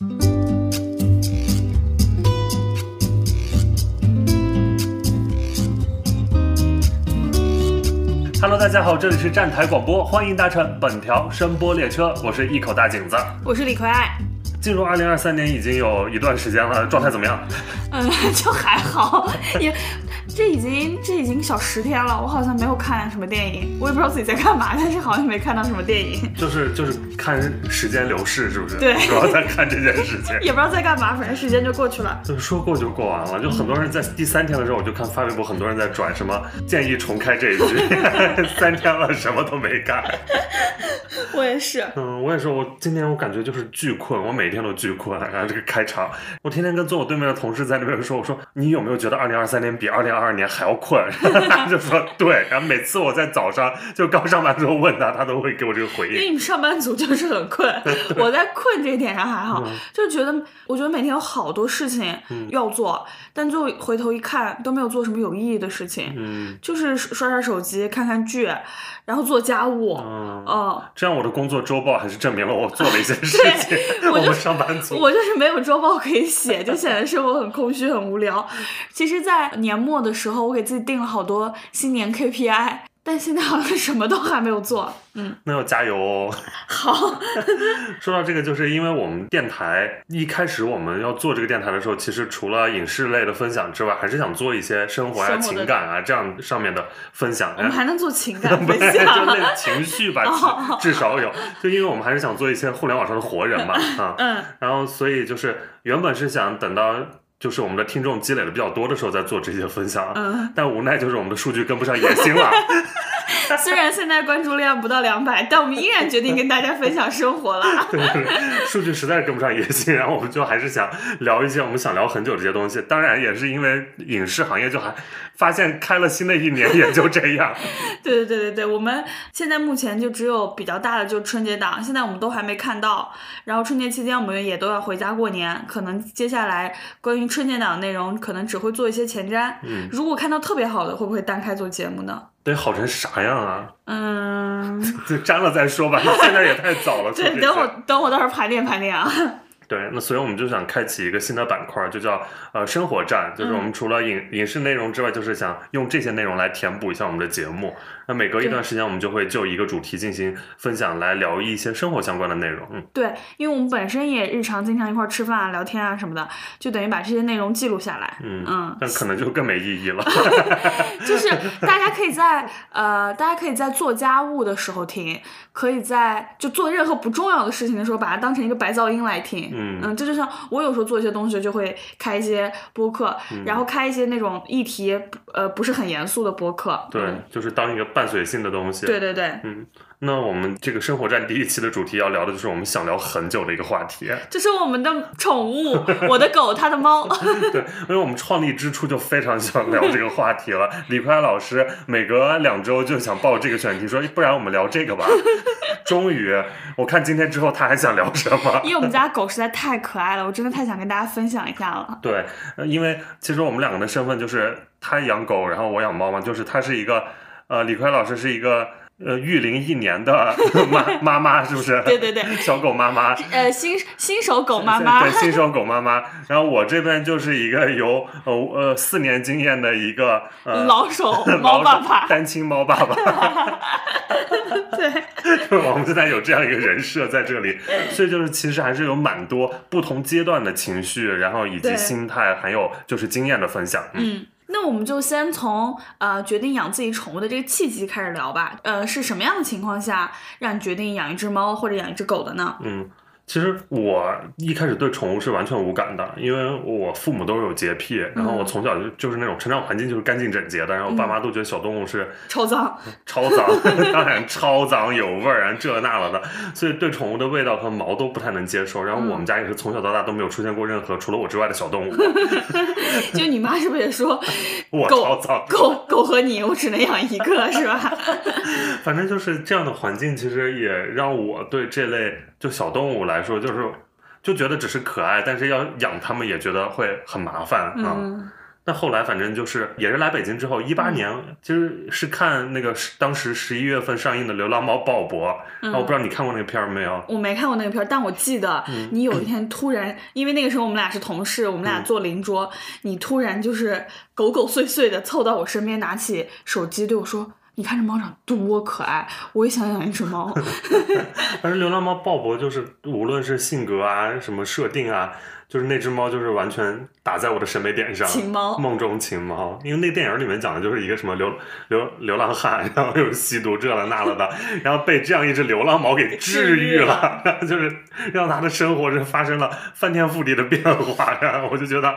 Hello，大家好，这里是站台广播，欢迎搭乘本条声波列车，我是一口大井子。我是李逵爱，进入二零二三年已经有一段时间了，状态怎么样？嗯，就还好，也这已经这已经小十天了，我好像没有看什么电影，我也不知道自己在干嘛，但是好像没看到什么电影，就是就是看时间流逝，是不是？对主要在看这件事情。也不知道在干嘛，反正时间就过去了。就是说过就过完了，就很多人在第三天的时候，我就看发微博，很多人在转什么建议重开这一句，三天了什么都没干。我也是，嗯，我也是，我今天我感觉就是巨困，我每天都巨困。然后这个开场，我天天跟坐我对面的同事在那边说，我说你有没有觉得二零二三年比二零二二年还要困？他 就说对。然后每次我在早上就刚上班之后问他，他都会给我这个回应。因为你们上班族就是很困，我在困这一点上还好，嗯就觉得我觉得每天有好多事情要做，但最后回头一看都没有做什么有意义的事情，嗯就是刷刷手机、看看剧，然后做家务，嗯，嗯。这样我的工作周报还是证明了我做了一些事情。我就们上班族，我就是没有周报可以写，就显得生活很空虚、很无聊。其实，在年末的时候，我给自己定了好多新年 KPI，但现在好像什么都还没有做。嗯，那要加油哦。好，说到这个，就是因为我们电台一开始我们要做这个电台的时候，其实除了影视类的分享之外，还是想做一些生活啊、活情感啊这样上面的分享。我们还能做情感 分不是，就享。那情绪吧，至少有。就因为我们还是想做一些互联网上的活人嘛，啊，嗯，然后所以就是原本是想等到就是我们的听众积累的比较多的时候在做这些分享，嗯，但无奈就是我们的数据跟不上野心了。虽然现在关注量不到两百，但我们依然决定跟大家分享生活了。对，数据实在是跟不上野心，然后我们就还是想聊一些我们想聊很久的这些东西。当然也是因为影视行业就还发现开了新的一年也就这样。对对对对对，我们现在目前就只有比较大的就春节档，现在我们都还没看到。然后春节期间我们也都要回家过年，可能接下来关于春节档的内容可能只会做一些前瞻。嗯，如果看到特别好的，会不会单开做节目呢？得好成啥样啊？嗯，就粘了再说吧，现在也太早了。对，等我等我到时候盘点盘点啊。对，那所以我们就想开启一个新的板块，就叫呃生活站，就是我们除了影、影视内容之外，就是想用这些内容来填补一下我们的节目。那每隔一段时间，我们就会就一个主题进行分享，来聊一些生活相关的内容。嗯，对，因为我们本身也日常经常一块儿吃饭啊、聊天啊什么的，就等于把这些内容记录下来。嗯嗯，但可能就更没意义了。就是大家可以在呃，大家可以在做家务的时候听，可以在就做任何不重要的事情的时候，把它当成一个白噪音来听。嗯这就像我有时候做一些东西，就会开一些播客，嗯然后开一些那种议题呃不是很严肃的播客。对，嗯就是当一个伴随性的东西。对对对，嗯，那我们这个生活站第一期的主题要聊的就是我们想聊很久的一个话题。就是我们的宠物，我的狗，它的猫。对，因为我们创立之初就非常想聊这个话题了。李快老师每隔两周就想报这个选题，说不然我们聊这个吧。终于，我看今天之后他还想聊什么？因为我们家狗实在太可爱了，我真的太想跟大家分享一下了。对，呃因为其实我们两个的身份就是他养狗，然后我养猫嘛，就是他是一个呃，李逵老师是一个呃育龄一年的妈妈妈，是不是？对对对 小狗妈妈。呃，新新手狗妈妈对，新手狗妈妈。然后我这边就是一个有呃呃四年经验的一个呃老手猫爸爸，单亲猫爸爸。对，我们现在有这样一个人设在这里，所以就是其实还是有蛮多不同阶段的情绪，然后以及心态，还有就是经验的分享。嗯，嗯。那我们就先从呃决定养自己宠物的这个契机开始聊吧。呃，是什么样的情况下让你决定养一只猫或者养一只狗的呢？嗯，其实我一开始对宠物是完全无感的，因为我父母都是有洁癖，然后我从小就就是那种成长环境就是干净整洁的，然后我爸妈都觉得小动物是超脏，超脏，当然超脏有味儿，然后这那了的，所以对宠物的味道和毛都不太能接受。然后我们家也是从小到大都没有出现过任何除了我之外的小动物 就你妈是不是也说我狗超脏。狗狗和你我只能养一个是吧？反正就是这样的环境，其实也让我对这类就小动物来说，就是就觉得只是可爱，但是要养它们也觉得会很麻烦啊。嗯，那后来反正就是也是来北京之后，一八年其实是看那个当时十一月份上映的《流浪猫鲍勃》，嗯。啊，我不知道你看过那个片儿没有？我没看过那个片儿，但我记得嗯。你有一天突然，因为那个时候我们俩是同事，我们俩坐邻桌，你突然就是狗狗祟祟的凑到我身边，拿起手机对我说：“你看这猫长多可爱，我也想养一只猫。反正流浪猫鲍勃就是无论是性格啊、什么设定啊，就是那只猫就是完全打在我的审美点上。情猫梦中情猫，因为那电影里面讲的就是一个什么流流流浪汉，然后又吸毒这了那了的，然后被这样一只流浪猫给治愈了，然后就是让他的生活是发生了翻天覆地的变化，然后我就觉得。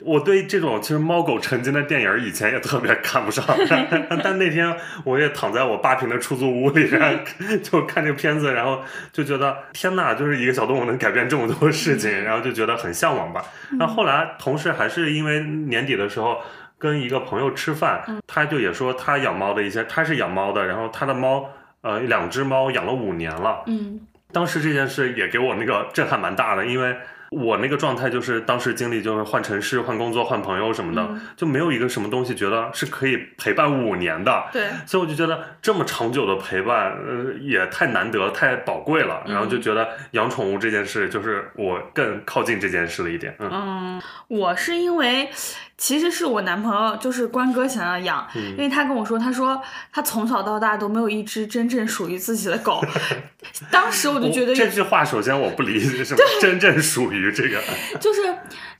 我对这种其实猫狗成精的电影以前也特别看不上，但那天我也躺在我八平的出租屋里，然 后就看这个片子，然后就觉得天呐，就是一个小动物能改变这么多事情，然后就觉得很向往吧。那后后来同事还是因为年底的时候跟一个朋友吃饭，他就也说他养猫的一些，他是养猫的，然后他的猫呃两只猫养了五年了，嗯当时这件事也给我那个震撼蛮大的，因为我那个状态就是当时经历就是换城市、换工作、换朋友什么的，嗯就没有一个什么东西觉得是可以陪伴五年的。对，所以我就觉得这么长久的陪伴，呃，也太难得、太宝贵了。然后就觉得养宠物这件事，就是我更靠近这件事了一点。嗯嗯，我是因为其实是我男朋友，就是关哥想要养，因为他跟我说，他说他从小到大都没有一只真正属于自己的狗。当时我就觉得这句话，首先我不理解什么真正属于这个。就是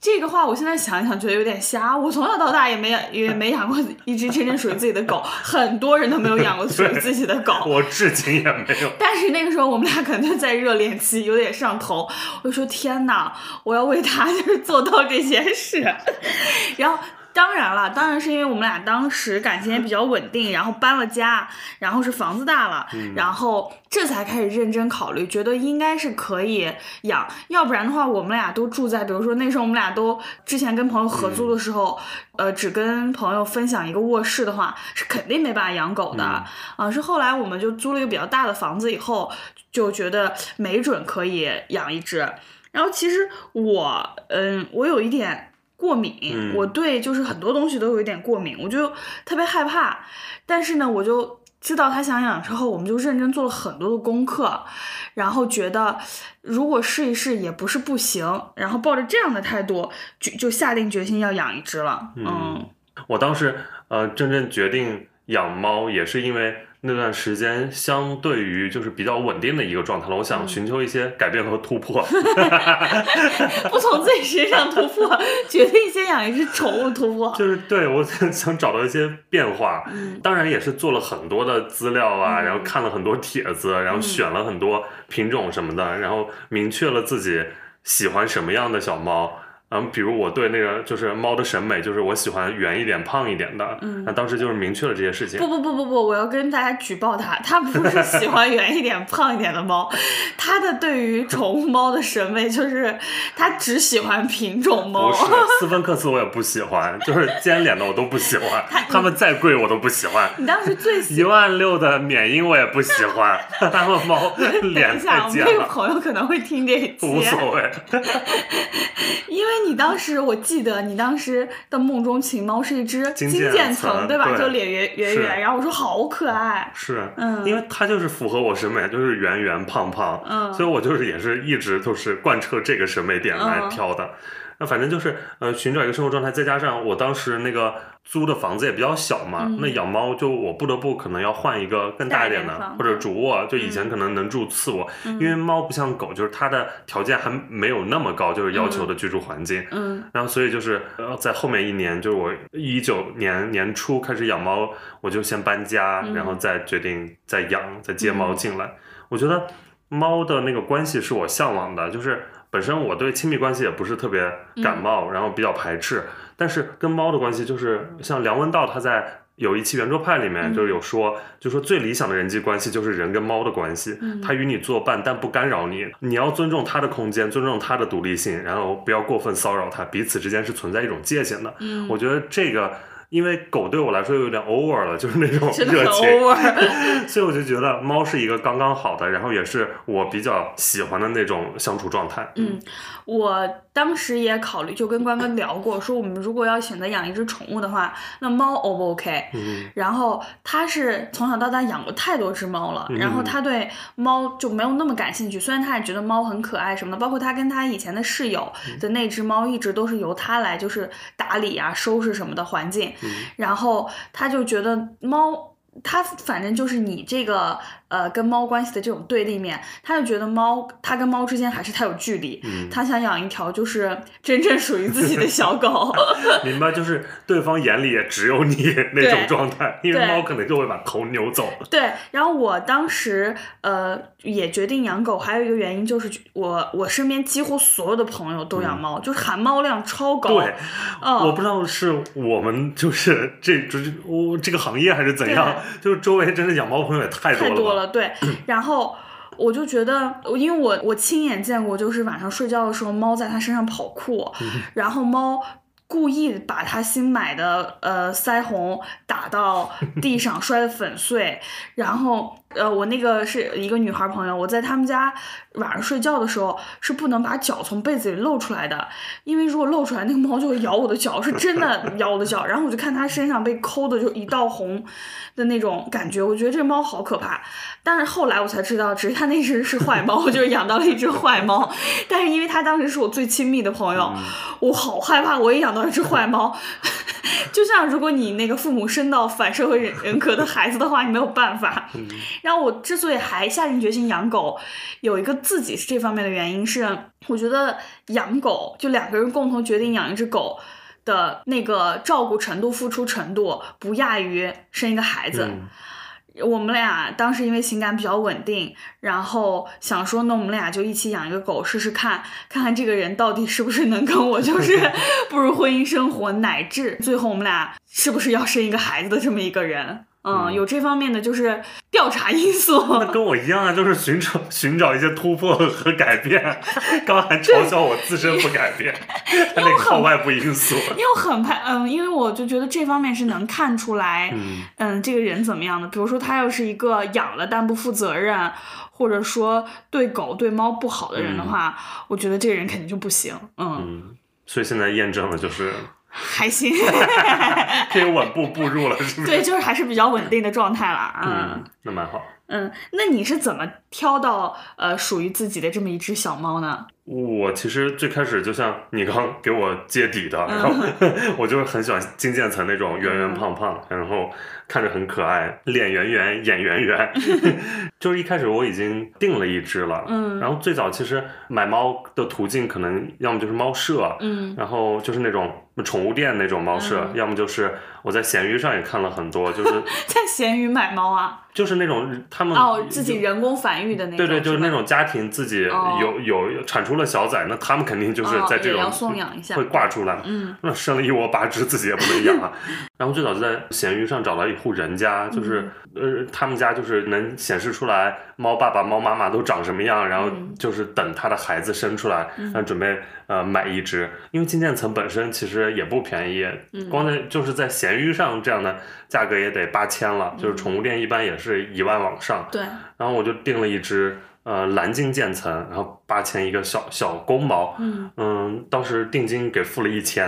这个话，我现在想一想，觉得有点瞎。我从小到大也没养，也没养过一只真正属于自己的狗，很多人都没有养过属于自己的狗。我至今也没有。但是那个时候我们俩可能就在热恋期，有点上头。我就说天哪，我要为他就是做到这些事。然后当然了，当然是因为我们俩当时感情也比较稳定，然后搬了家，然后是房子大了，然后这才开始认真考虑，觉得应该是可以养。要不然的话，我们俩都住在，比如说那时候我们俩都之前跟朋友合租的时候，呃，只跟朋友分享一个卧室的话，是肯定没办法养狗的。啊、是后来我们就租了一个比较大的房子以后，就觉得没准可以养一只。然后其实我，嗯，我有一点过敏，嗯我对就是很多东西都有一点过敏，我就特别害怕。但是呢，我就知道他想养之后，我们就认真做了很多的功课，然后觉得如果试一试也不是不行，然后抱着这样的态度，就就下定决心要养一只了。嗯我当时呃真正决定养猫，也是因为那段时间相对于就是比较稳定的一个状态了。我想寻求一些改变和突破。不从自己身上突破，决定先养一只宠物突破。就是对我 想找到一些变化，当然也是做了很多的资料啊，然后看了很多帖子，然后选了很多品种什么的，然后明确了自己喜欢什么样的小猫。嗯，比如我对那个就是猫的审美，就是我喜欢圆一点、胖一点的。嗯，那当时就是明确了这些事情不。不不不不，我要跟大家举报他，他不是喜欢圆一点、胖一点的猫，他的对于宠物猫的审美就是他只喜欢品种猫不。是斯芬克斯，我也不喜欢，就是尖脸的我都不喜欢，它们再贵我都不喜欢。你当时最喜一万六的缅因我也不喜欢，他们猫 等脸一下，太尖我们这个，朋友可能会听这一期，无所谓。因为你当时我记得你当时的梦中情猫是一只金金渐层，对吧？对就脸圆圆圆，然后我说好可爱，是，嗯。因为它就是符合我审美，就是圆圆胖胖，嗯。所以我就是也是一直都是贯彻这个审美点来嗯。挑的。那反正就是呃寻找一个生活状态，再加上我当时那个租的房子也比较小嘛，那养猫就我不得不可能要换一个更大一点的或者主卧，就以前可能能住次卧，因为猫不像狗，就是它的条件还没有那么高，就是要求的居住环境。嗯。然后所以就是呃，在后面一年，就是我一九年年初开始养猫，我就先搬家，嗯然后再决定再养，再接猫进来。我觉得猫的那个关系是我向往的，就是本身我对亲密关系也不是特别感冒，然后比较排斥，但是跟猫的关系就是像梁文道他在。有一期圆桌派里面就有说，就说最理想的人际关系就是人跟猫的关系，它与你作伴，但不干扰你。你要尊重它的空间，尊重它的独立性，然后不要过分骚扰它，彼此之间是存在一种界限的。嗯我觉得这个因为狗对我来说有点 over 了，就是那种热情，over。所以我就觉得猫是一个刚刚好的，然后也是我比较喜欢的那种相处状态。嗯，我当时也考虑，就跟关哥聊过，说我们如果要选择养一只宠物的话，那猫 O 不 OK？嗯然后他是从小到大养过太多只猫了，嗯然后他对猫就没有那么感兴趣。虽然他也觉得猫很可爱什么的，包括他跟他以前的室友嗯的那只猫，一直都是由他来就是打理啊、收拾什么的环境。然后他就觉得猫，他反正就是你这个呃跟猫关系的这种对立面，他就觉得猫，他跟猫之间还是太有距离。嗯，他想养一条就是真正属于自己的小狗。明白，就是对方眼里也只有你那种状态，因为猫可能就会把头扭走。对，然后我当时呃也决定养狗，还有一个原因就是我我身边几乎所有的朋友都养猫，就是含猫量超高。嗯对，我嗯，不知道是我们就是这就是我这个行业还是怎样，就是周围真的养猫朋友也太多了。太多了。对，然后。我就觉得，因为我我亲眼见过，就是晚上睡觉的时候，猫在它身上跑酷，嗯然后猫故意把它新买的呃腮红打到 地上，摔得粉碎。然后呃，我那个是一个女孩朋友，我在他们家晚上睡觉的时候是不能把脚从被子里露出来的，因为如果露出来，那个猫就会咬我的脚，是真的咬我的脚。然后我就看它身上被抠的就一道红的那种感觉，我觉得这猫好可怕。但是后来我才知道，只是它那只是坏猫，就是养到了一只坏猫。但是因为它当时是我最亲密的朋友，我好害怕，我也养到一只坏猫。就像如果你那个父母生到反社会人人格的孩子的话，你没有办法。然后我之所以还下定决心养狗，有一个自己是这方面的原因是，我觉得养狗就两个人共同决定养一只狗。的那个照顾程度、付出程度不亚于生一个孩子。嗯我们俩当时因为情感比较稳定，然后想说，那我们俩就一起养一个狗试试看，看看这个人到底是不是能跟我就是 步入婚姻生活，乃至最后我们俩是不是要生一个孩子的这么一个人。嗯，嗯有这方面的就是调查因素。那跟我一样啊，就是寻找寻找一些突破和改变。刚刚还嘲笑我自身不改变，他得靠外部因素。因为我很怕，嗯，因为我就觉得这方面是能看出来，嗯嗯，这个人怎么样的。比如说，他要是一个养了但不负责任，或者说对狗对猫不好的人的话，我觉得这个人肯定就不行。嗯，嗯，所以现在验证了，就是还行，可以稳步步入了，是不是？对，就是还是比较稳定的状态了。啊嗯，那蛮好。嗯，那你是怎么挑到呃属于自己的这么一只小猫呢？我其实最开始就像你刚给我揭底的，嗯然后我就很喜欢金渐层那种圆圆胖胖，然后看着很可爱，脸圆圆，眼圆圆。就是一开始我已经定了一只了，嗯然后最早其实买猫的途径可能要么就是猫舍，嗯然后就是那种宠物店那种猫舍，嗯要么就是我在闲鱼上也看了很多，就是 在闲鱼买猫啊？就是那种他们哦，自己人工繁育的那种。对对，就是那种家庭自己哦有、有产出了小崽，那他们肯定就是哦在这种、养一下会挂出来。嗯那生了一窝八只，自己也不能养啊。然后最早就在闲鱼上找到一户人家，就是、嗯呃，他们家就是能显示出来猫爸爸、猫妈妈都长什么样，然后嗯就是等他的孩子生出来，然后准备呃买一只。因为金渐层本身其实也不便宜，嗯光在就是在闲鱼上这样的价格也得八千了，就是宠物店一般也是一万往上。对，然后我就订了一只呃蓝金渐层，然后八千一个小小公猫，嗯嗯，当时定金给付了一千，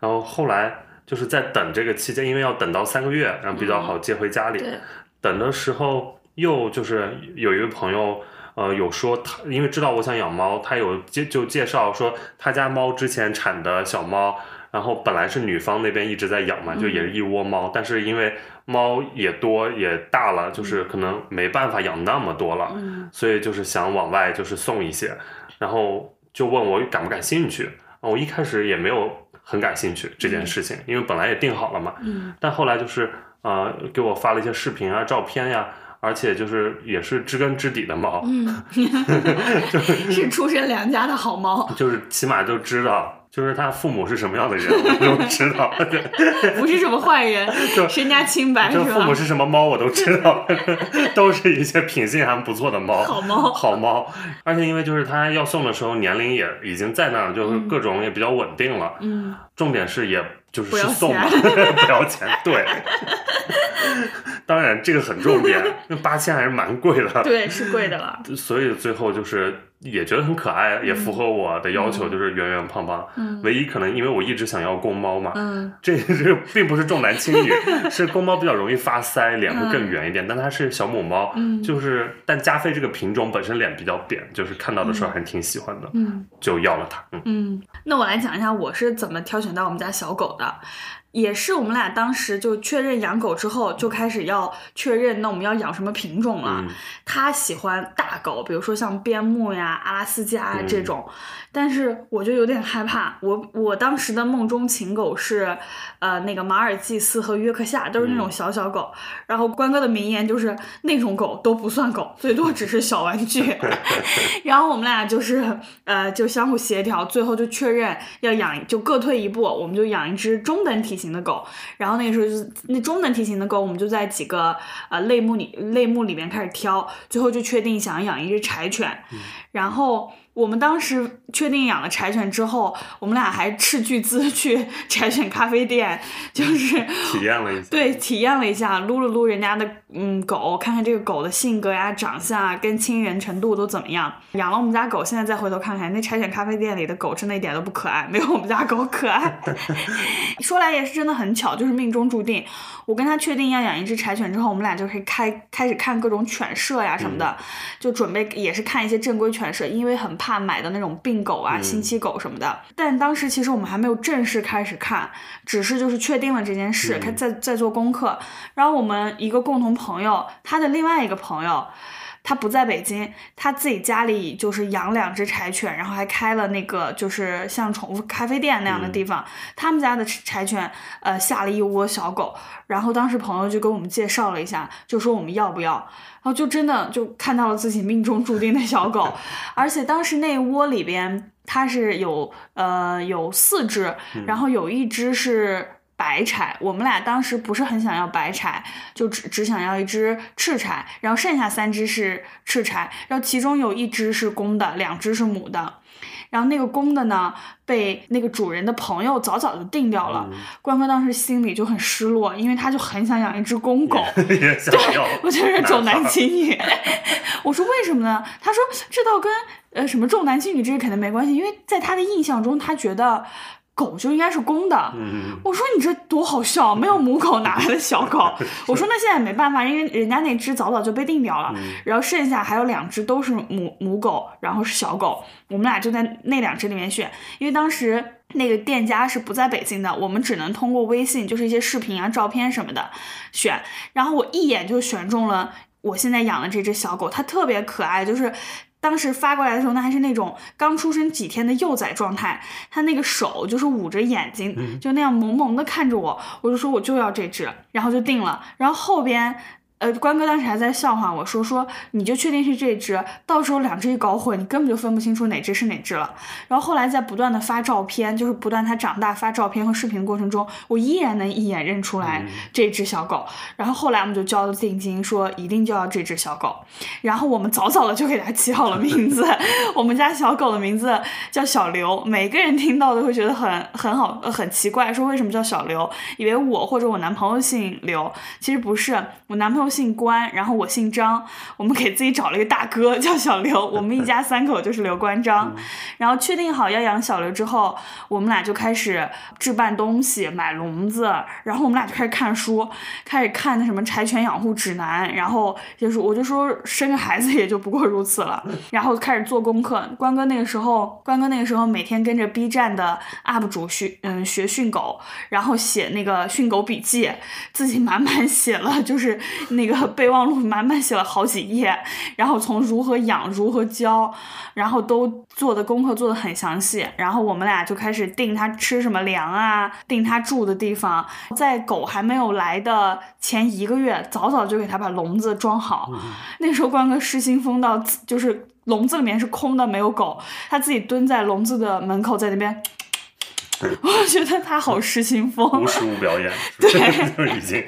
然后后来就是在等这个期间，因为要等到三个月，然后比较好接回家里。嗯，等的时候又就是有一位朋友。呃，有说他因为知道我想养猫，他有介就介绍说他家猫之前产的小猫，然后本来是女方那边一直在养嘛，就也是一窝猫，但是因为猫也多也大了，就是可能没办法养那么多了，嗯所以就是想往外就是送一些，然后就问我感不感兴趣。我一开始也没有很感兴趣这件事情，因为本来也定好了嘛。嗯但后来就是呃给我发了一些视频啊、照片呀、而且就是也是知根知底的猫，嗯，是出身良家的好猫，就是起码都知道。就是他父母是什么样的人，我都知道。不是什么坏人，身家清白是吧？这父母是什么猫我都知道，都是一些品性还不错的猫，好猫好猫。而且因为就是他要送的时候年龄也已经在那儿，就是各种也比较稳定了。嗯重点是也就是是送嘛，不要钱。对，当然这个很重点，那八千还是蛮贵的。对，是贵的了。所以最后就是也觉得很可爱，也符合我的要求，就是圆圆胖胖。嗯。唯一可能因为我一直想要公猫嘛，嗯。这这 并不是重男轻女，是公猫比较容易发腮，脸会更圆一点，但它是小母猫，嗯。就是但加菲这个品种本身脸比较扁，就是看到的时候还挺喜欢的，嗯。就要了它。嗯。嗯，那我来讲一下我是怎么挑选到我们家小狗的。也是我们俩当时就确认养狗之后，就开始要确认，那我们要养什么品种了。嗯他喜欢大狗，比如说像边牧呀、阿拉斯加这种，但是我就有点害怕。我我当时的梦中情狗是，呃，那个马尔济斯和约克夏，都是那种小小狗。然后关哥的名言就是那种狗都不算狗，最多只是小玩具。然后我们俩就是呃就相互协调，最后就确认要养，就各退一步，我们就养一只中等体型的狗。然后那个时候就是那中等体型的狗，我们就在几个呃类目里类目里面开始挑，最后就确定想养一只柴犬。然后我们当时确定养了柴犬之后，我们俩还斥巨资 去柴犬咖啡店，就是体验了一下，对，体验了一下，撸了撸人家的嗯狗，看看这个狗的性格呀、长相啊，跟亲人程度都怎么样。养了我们家狗，现在再回头看看，那柴犬咖啡店里的狗真的一点都不可爱，没有我们家狗可爱。说来也是真的很巧，就是命中注定。我跟他确定要养一只柴犬之后，我们俩就可以开开始看各种犬舍呀什么的，就准备也是看一些正规犬舍，因为很怕买的那种病狗啊、嗯星期狗什么的。但当时其实我们还没有正式开始看，只是就是确定了这件事，嗯开在在做功课。然后我们一个共同朋友，他的另外一个朋友。他不在北京，他自己家里就是养两只柴犬，然后还开了那个就是像宠物咖啡店那样的地方。他们家的柴犬呃下了一窝小狗，然后当时朋友就给我们介绍了一下，就说我们要不要，然后就真的就看到了自己命中注定的小狗，而且当时那窝里边它是有呃有四只，然后有一只是。白柴，我们俩当时不是很想要白柴，就只只想要一只赤柴，然后剩下三只是赤柴，然后其中有一只是公的，两只是母的。然后那个公的呢，被那个主人的朋友早早就定掉了。嗯关哥当时心里就很失落，因为他就很想养一只公狗。也想要，我就是重男轻女。我说为什么呢？他说这倒跟呃什么重男轻女这个肯定没关系，因为在他的印象中，他觉得狗就应该是公的。嗯，我说你这多好笑，没有母狗哪来的小狗？我说那现在没办法，因为人家那只早早就被定掉了，然后剩下还有两只都是母母狗，然后是小狗，我们俩就在那两只里面选，因为当时。那个店家是不在北京的，我们只能通过微信，就是一些视频啊、照片什么的选。然后我一眼就选中了我现在养的这只小狗，它特别可爱，就是当时发过来的时候，那还是那种刚出生几天的幼崽状态，他那个手就是捂着眼睛，就那样萌萌的看着我，我就说我就要这只，然后就定了。然后后边。呃，关哥当时还在笑话我说说，你就确定是这只，到时候两只一搞混，你根本就分不清楚哪只是哪只了。然后后来在不断的发照片，就是不断它长大发照片和视频的过程中，我依然能一眼认出来这只小狗。然后后来我们就交了定金，说一定就要这只小狗。然后我们早早的就给它起好了名字，我们家小狗的名字叫小刘，每个人听到都会觉得很很好，呃很奇怪，说为什么叫小刘？以为我或者我男朋友姓刘，其实不是，我男朋友姓关，然后我姓张，我们给自己找了一个大哥 叫小刘，我们一家三口就是刘关张。然后确定好要养小刘之后，我们俩就开始置办东西，买笼子，然后我们俩就开始看书，开始看那什么柴犬养护指南，然后就是我就说生个孩子也就不过如此了，然后开始做功课。关哥那个时候，关哥那个时候每天跟着 B 站的 UP 主学嗯学训狗，然后写那个训狗笔记，自己满满写了就是那个备忘录满满写了好几页，然后从如何养、如何教，然后都做的功课做的很详细。然后我们俩就开始定它吃什么粮啊，定它住的地方。在狗还没有来的前一个月，早早就给它把笼子装好。那时候关哥失心疯到就是笼子里面是空的，没有狗，他自己蹲在笼子的门口，在那边。我觉得他好失心疯，无实物表演，对。就是已经，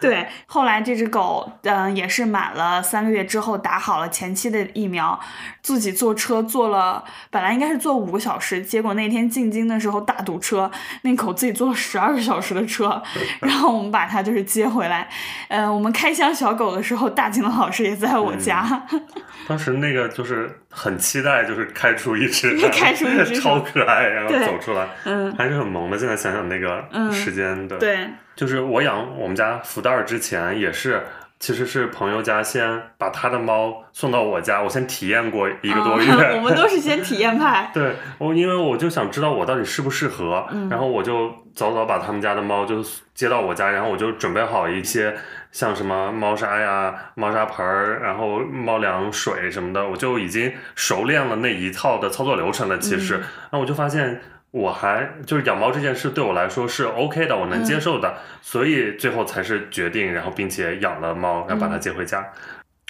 对，后来这只狗，嗯、也是满了三个月之后打好了前期的疫苗，自己坐车坐了，本来应该是坐五个小时，结果那天进京的时候大堵车，那狗自己坐了十二个小时的车，然后我们把它就是接回来。呃，我们开箱小狗的时候，大金的老师也在我家，当时那个就是很期待，就是开出一只 开出一只 超可爱，然后走出来，嗯，还是很萌的。现在想想那个嗯时间的，对，就是我养我们家福袋儿之前也是。其实是朋友家先把他的猫送到我家，我先体验过一个多月。啊我们都是先体验派，对我，因为我就想知道我到底适不适合，嗯然后我就早早把他们家的猫就接到我家，然后我就准备好一些像什么猫砂呀、猫砂盆儿，然后猫粮水什么的，我就已经熟练了那一套的操作流程了。其实，嗯那、我就发现。我还就是养猫这件事对我来说是 OK 的，我能接受的，所以最后才是决定，然后并且养了猫，然后把它接回家。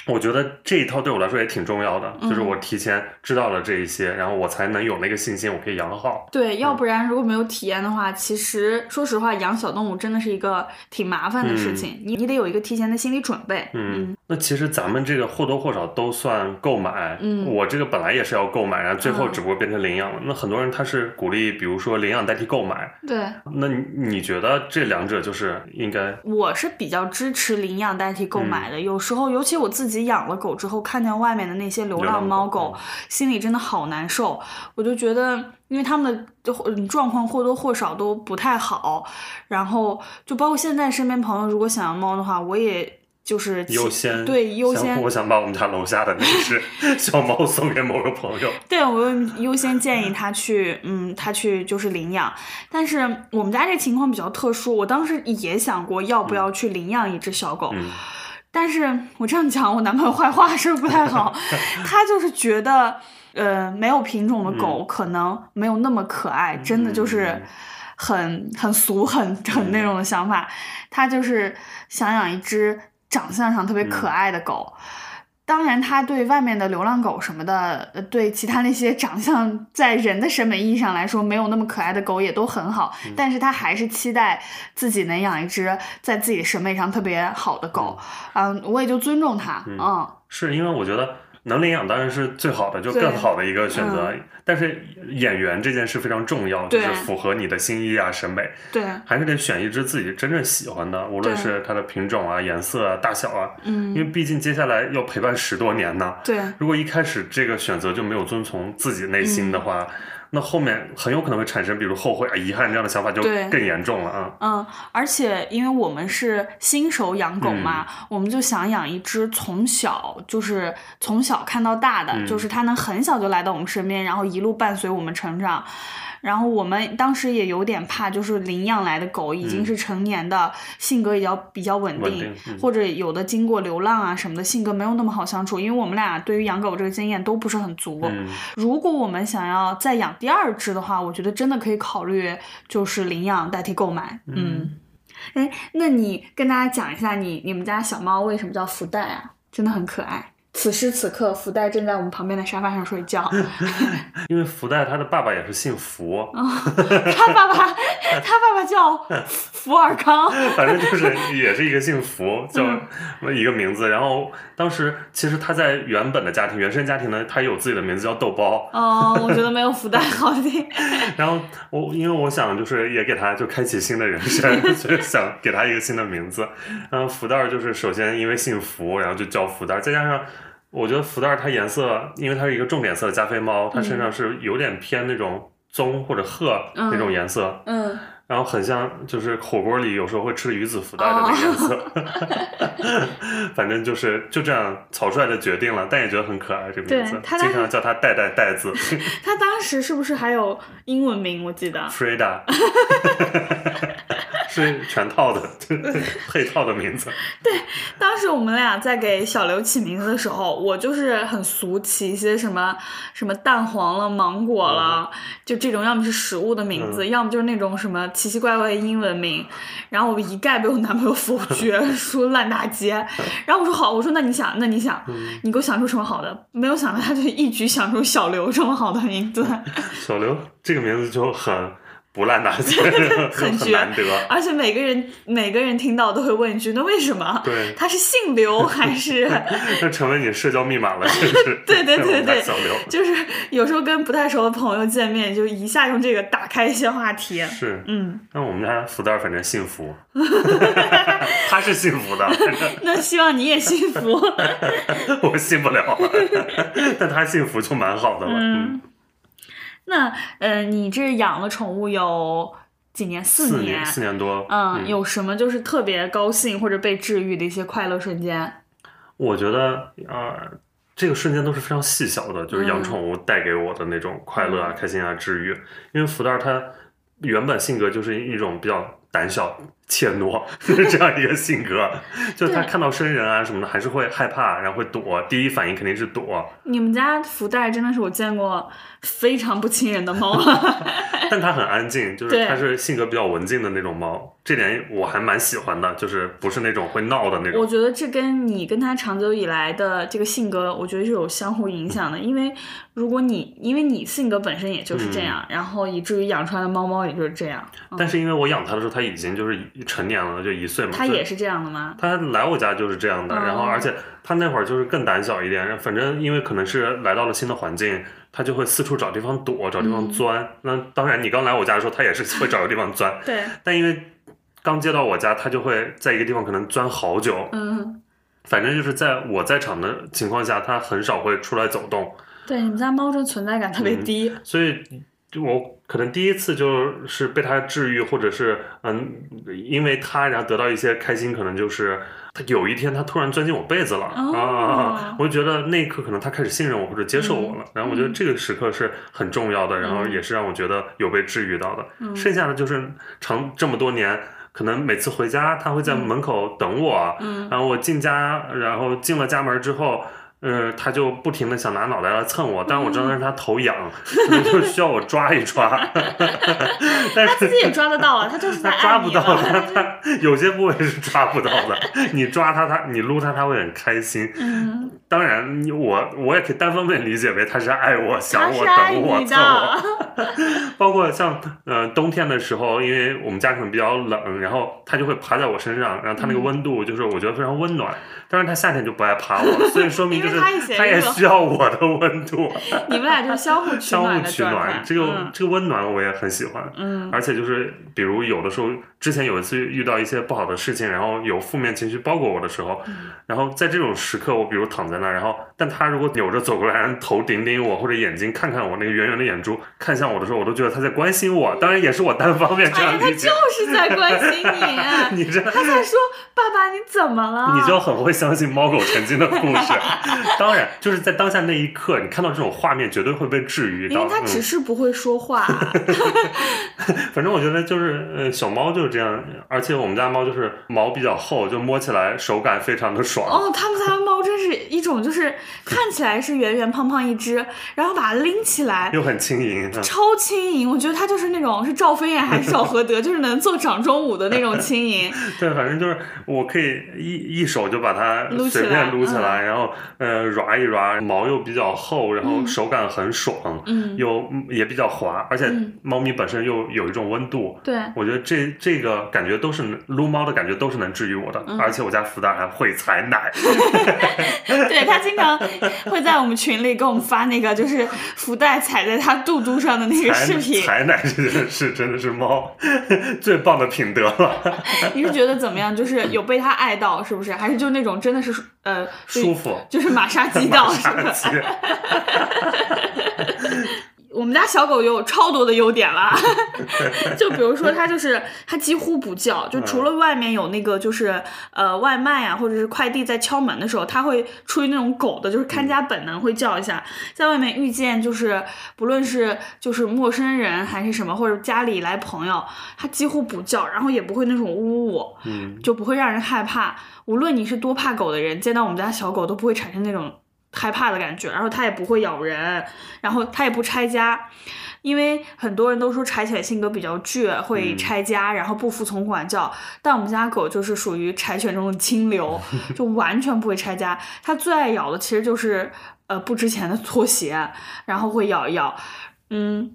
我觉得这一套对我来说也挺重要的，就是我提前知道了这一些，然后我才能有那个信心，我可以养好。对，要不然如果没有体验的话，其实说实话，养小动物真的是一个挺麻烦的事情，你你得有一个提前的心理准备。嗯，那其实咱们这个或多或少都算购买。嗯我这个本来也是要购买，然后最后嗯只不过变成领养了。那很多人他是鼓励，比如说领养代替购买。对，那你你觉得这两者就是应该？我是比较支持领养代替购买嗯的。有时候，尤其我自己养了狗之后，看见外面的那些流浪猫狗，狗心里真的好难受。我就觉得，因为他们的状况或多或少都不太好，然后就包括现在身边朋友如果想要猫的话，我也就是优先对优先我想把我们家楼下的那只 小猫送给某个朋友。对，我优先建议他去，嗯，他去就是领养。但是我们家这情况比较特殊，我当时也想过要不要去领养一只小狗，嗯但是我这样讲我男朋友坏话是不是不太好？他就是觉得，呃，没有品种的狗可能没有那么可爱，真的就是嗯很很俗、很很那种的想法。他就是想养一只长相上特别可爱的狗。当然，他对外面的流浪狗什么的，呃对其他那些长相在人的审美意义上来说没有那么可爱的狗也都很好，但是他还是期待自己能养一只在自己审美上特别好的狗，嗯，我也就尊重他，嗯。是因为我觉得能领养当然是最好的，就更好的一个选择。嗯但是演员这件事非常重要，就是符合你的心意啊、审美，对，还是得选一只自己真正喜欢的，无论是它的品种啊、颜色啊、大小啊，嗯因嗯，为毕竟接下来要陪伴十多年呢。对，如果一开始这个选择就没有遵从自己内心的话，嗯那后面很有可能会产生比如后悔啊、遗憾这样的想法，就更严重了啊。嗯，而且因为我们是新手养狗嘛，我们就想养一只从小就是从小看到大的，嗯就是它能很小就来到我们身边，然后一路伴随我们成长。然后我们当时也有点怕，就是领养来的狗已经是成年的，性格也要比较稳定，稳定嗯或者有的经过流浪啊什么的，性格没有那么好相处。因为我们俩对于养狗这个经验都不是很足。嗯，如果我们想要再养第二只的话，我觉得真的可以考虑就是领养代替购买。嗯，哎，那你跟大家讲一下你你们家小猫为什么叫福袋啊？真的很可爱。此时此刻，福袋正在我们旁边的沙发上睡觉。因为福袋他的爸爸也是姓福，他爸爸，他爸爸叫福尔康。反正就是也是一个姓福，叫嗯一个名字。然后当时其实他在原本的家庭、原生家庭呢，他有自己的名字叫豆包。哦，我觉得没有福袋好听。然后我因为我想就是也给他就开启新的人生，所以想给他一个新的名字。然后福袋儿就是首先因为姓福，然后就叫福袋儿，再加上。我觉得福袋儿它颜色，因为它是一个重点色的加菲猫，它身上是有点偏那种棕或者褐嗯那种颜色，嗯，然后很像就是火锅里有时候会吃的鱼子福袋的那个颜色，反正就是就这样草率的决定了，但也觉得很可爱这个名字，他经常叫它袋袋袋子。他当时是不是还有英文名？我记得。Frida，是全套的 配套的名字，对当时我们俩在给小刘起名字的时候，我就是很俗起一些什么什么蛋黄了、芒果了，就这种要么是食物的名字，要么就是那种什么奇奇怪怪的英文名。然后我一概被我男朋友否决，说烂大街。然后我说好，我说那你想，那你想，你给我想出什么好的？没有想到他就一举想出小刘这么好的名字。小刘这个名字就很不烂大街，很绝难得。而且每个人每个人听到都会问一句：“那为什么？对，他是姓刘还是 那成为你社交密码了，是不是？对对对对小刘，就是有时候跟不太熟的朋友见面，就一下用这个打开一些话题。是，嗯，那我们家福袋反正幸福，他是幸福的，那希望你也幸福。我信不了，但他幸福就蛮好的了。嗯，那呃，你这养了宠物有几年？四年。四年多。嗯，有什么就是特别高兴或者被治愈的一些快乐瞬间？我觉得呃，这个瞬间都是非常细小的，就是养宠物带给我的那种快乐啊、开心啊、治愈。因为福袋它原本性格就是一种比较胆小、怯懦 就是这样一个性格，就他看到生人啊什么的还是会害怕，然后会躲，第一反应肯定是躲。你们家福袋真的是我见过非常不亲人的猫，但它很安静，就是它是性格比较文静的那种猫，这点我还蛮喜欢的，就是不是那种会闹的那种。我觉得这跟你跟它长久以来的这个性格，我觉得是有相互影响的。因为如果你因为你性格本身也就是这样，然后以至于养出来的猫猫也就是这样，嗯。但是因为我养它的时候，它已经就是成年了，就一岁嘛。所以它也是这样的吗？他来我家就是这样的，哦然后而且他那会儿就是更胆小一点，反正因为可能是来到了新的环境，他就会四处找地方躲，找地嗯方钻。那当然，你刚来我家的时候，他也是会找个地方钻，对，但因为刚接到我家，他就会在一个地方可能钻好久。嗯，反正就是在我在场的情况下，他很少会出来走动，对，你们家猫这存在感特别低。所以我可能第一次就是被他治愈，或者是嗯，因为他然后得到一些开心，可能就是他有一天他突然钻进我被子了、哦啊，我就觉得那一刻可能他开始信任我或者接受我了，然后我觉得这个时刻是很重要的，然后也是让我觉得有被治愈到的。嗯剩下的就是长这么多年。可能每次回家，他会在门口等我，嗯然后我进家，然后进了家门之后，呃，他就不停的想拿脑袋来蹭我，但是我知道那是他头痒，就需要我抓一抓，但是他自己也抓得到啊，他就是在他抓不到，有些部位是抓不到的。你抓它，它你撸它，它会很开心。嗯，当然，你我我也可以单方面理解为它是爱我、想我、等我、你蹭我。的。包括像呃冬天的时候，因为我们家可能比较冷，然后它就会爬在我身上，然后它那个温度就是我觉得非常温暖。但是它夏天就不爱爬我，所以说明就是它也需要我的温度，你们俩就是相互取相互暖的取暖。。这个、嗯这个温暖我也很喜欢。嗯而且就是，比如有的时候，之前有一次遇到一些不好的事情，然后有负面情绪包裹我的时候，嗯然后在这种时刻，我比如躺在那儿，然后但他如果扭着走过来，头顶顶我，或者眼睛看看我那个圆圆的眼珠看向我的时候，我都觉得他在关心我。当然也是我单方面这样理解。就是在关心你。你这他在说：“爸爸，你怎么了？”你就很会相信猫狗成精的故事。当然，就是在当下那一刻，你看到这种画面，绝对会被治愈到。因为他只嗯是不会说话。反正我觉得就是，呃，小猫就是这样，而且我们家猫就是毛比较厚，就摸起来手感非常的爽。哦，他们家猫真是一种，就是看起来是圆圆胖胖一只，然后把它拎起来。又很轻盈，嗯超轻盈，我觉得它就是那种是赵飞燕还是赵合德，就是能做掌中舞的那种轻盈。对，反正就是我可以一一手就把它随便撸起来，然后呃抓一抓，毛又比较厚，然后手感很爽，嗯，又也比较滑，而且嗯猫咪本身又有一种温度。对，我觉得这这个感觉都是撸猫的感觉都是能治愈我的，嗯而且我家福袋还会采奶，对他经常会在我们群里给我们发那个就是福袋踩在他肚肚上的那个视频。采奶这件事真的是猫 最棒的品德了，你是觉得怎么样？就是有被他爱到，是不是？还是就那种真的是呃舒服。就是马杀鸡到，是吧？我们家小狗有超多的优点啦，就比如说它就是它几乎不叫，就除了外面有那个就是呃外卖啊或者是快递在敲门的时候，它会出于那种狗的就是看家本能会叫一下，在外面遇见就是不论是就是陌生人还是什么或者家里来朋友，它几乎不叫，然后也不会那种呜呜，嗯，就不会让人害怕。无论你是多怕狗的人，见到我们家小狗都不会产生那种害怕的感觉，然后它也不会咬人，然后它也不拆家。因为很多人都说柴犬性格比较倔，会嗯拆家，然后不服从管教。但我们家狗就是属于柴犬中的清流，就完全不会拆家。它最爱咬的其实就是呃不值钱的拖鞋，然后会咬一咬。嗯，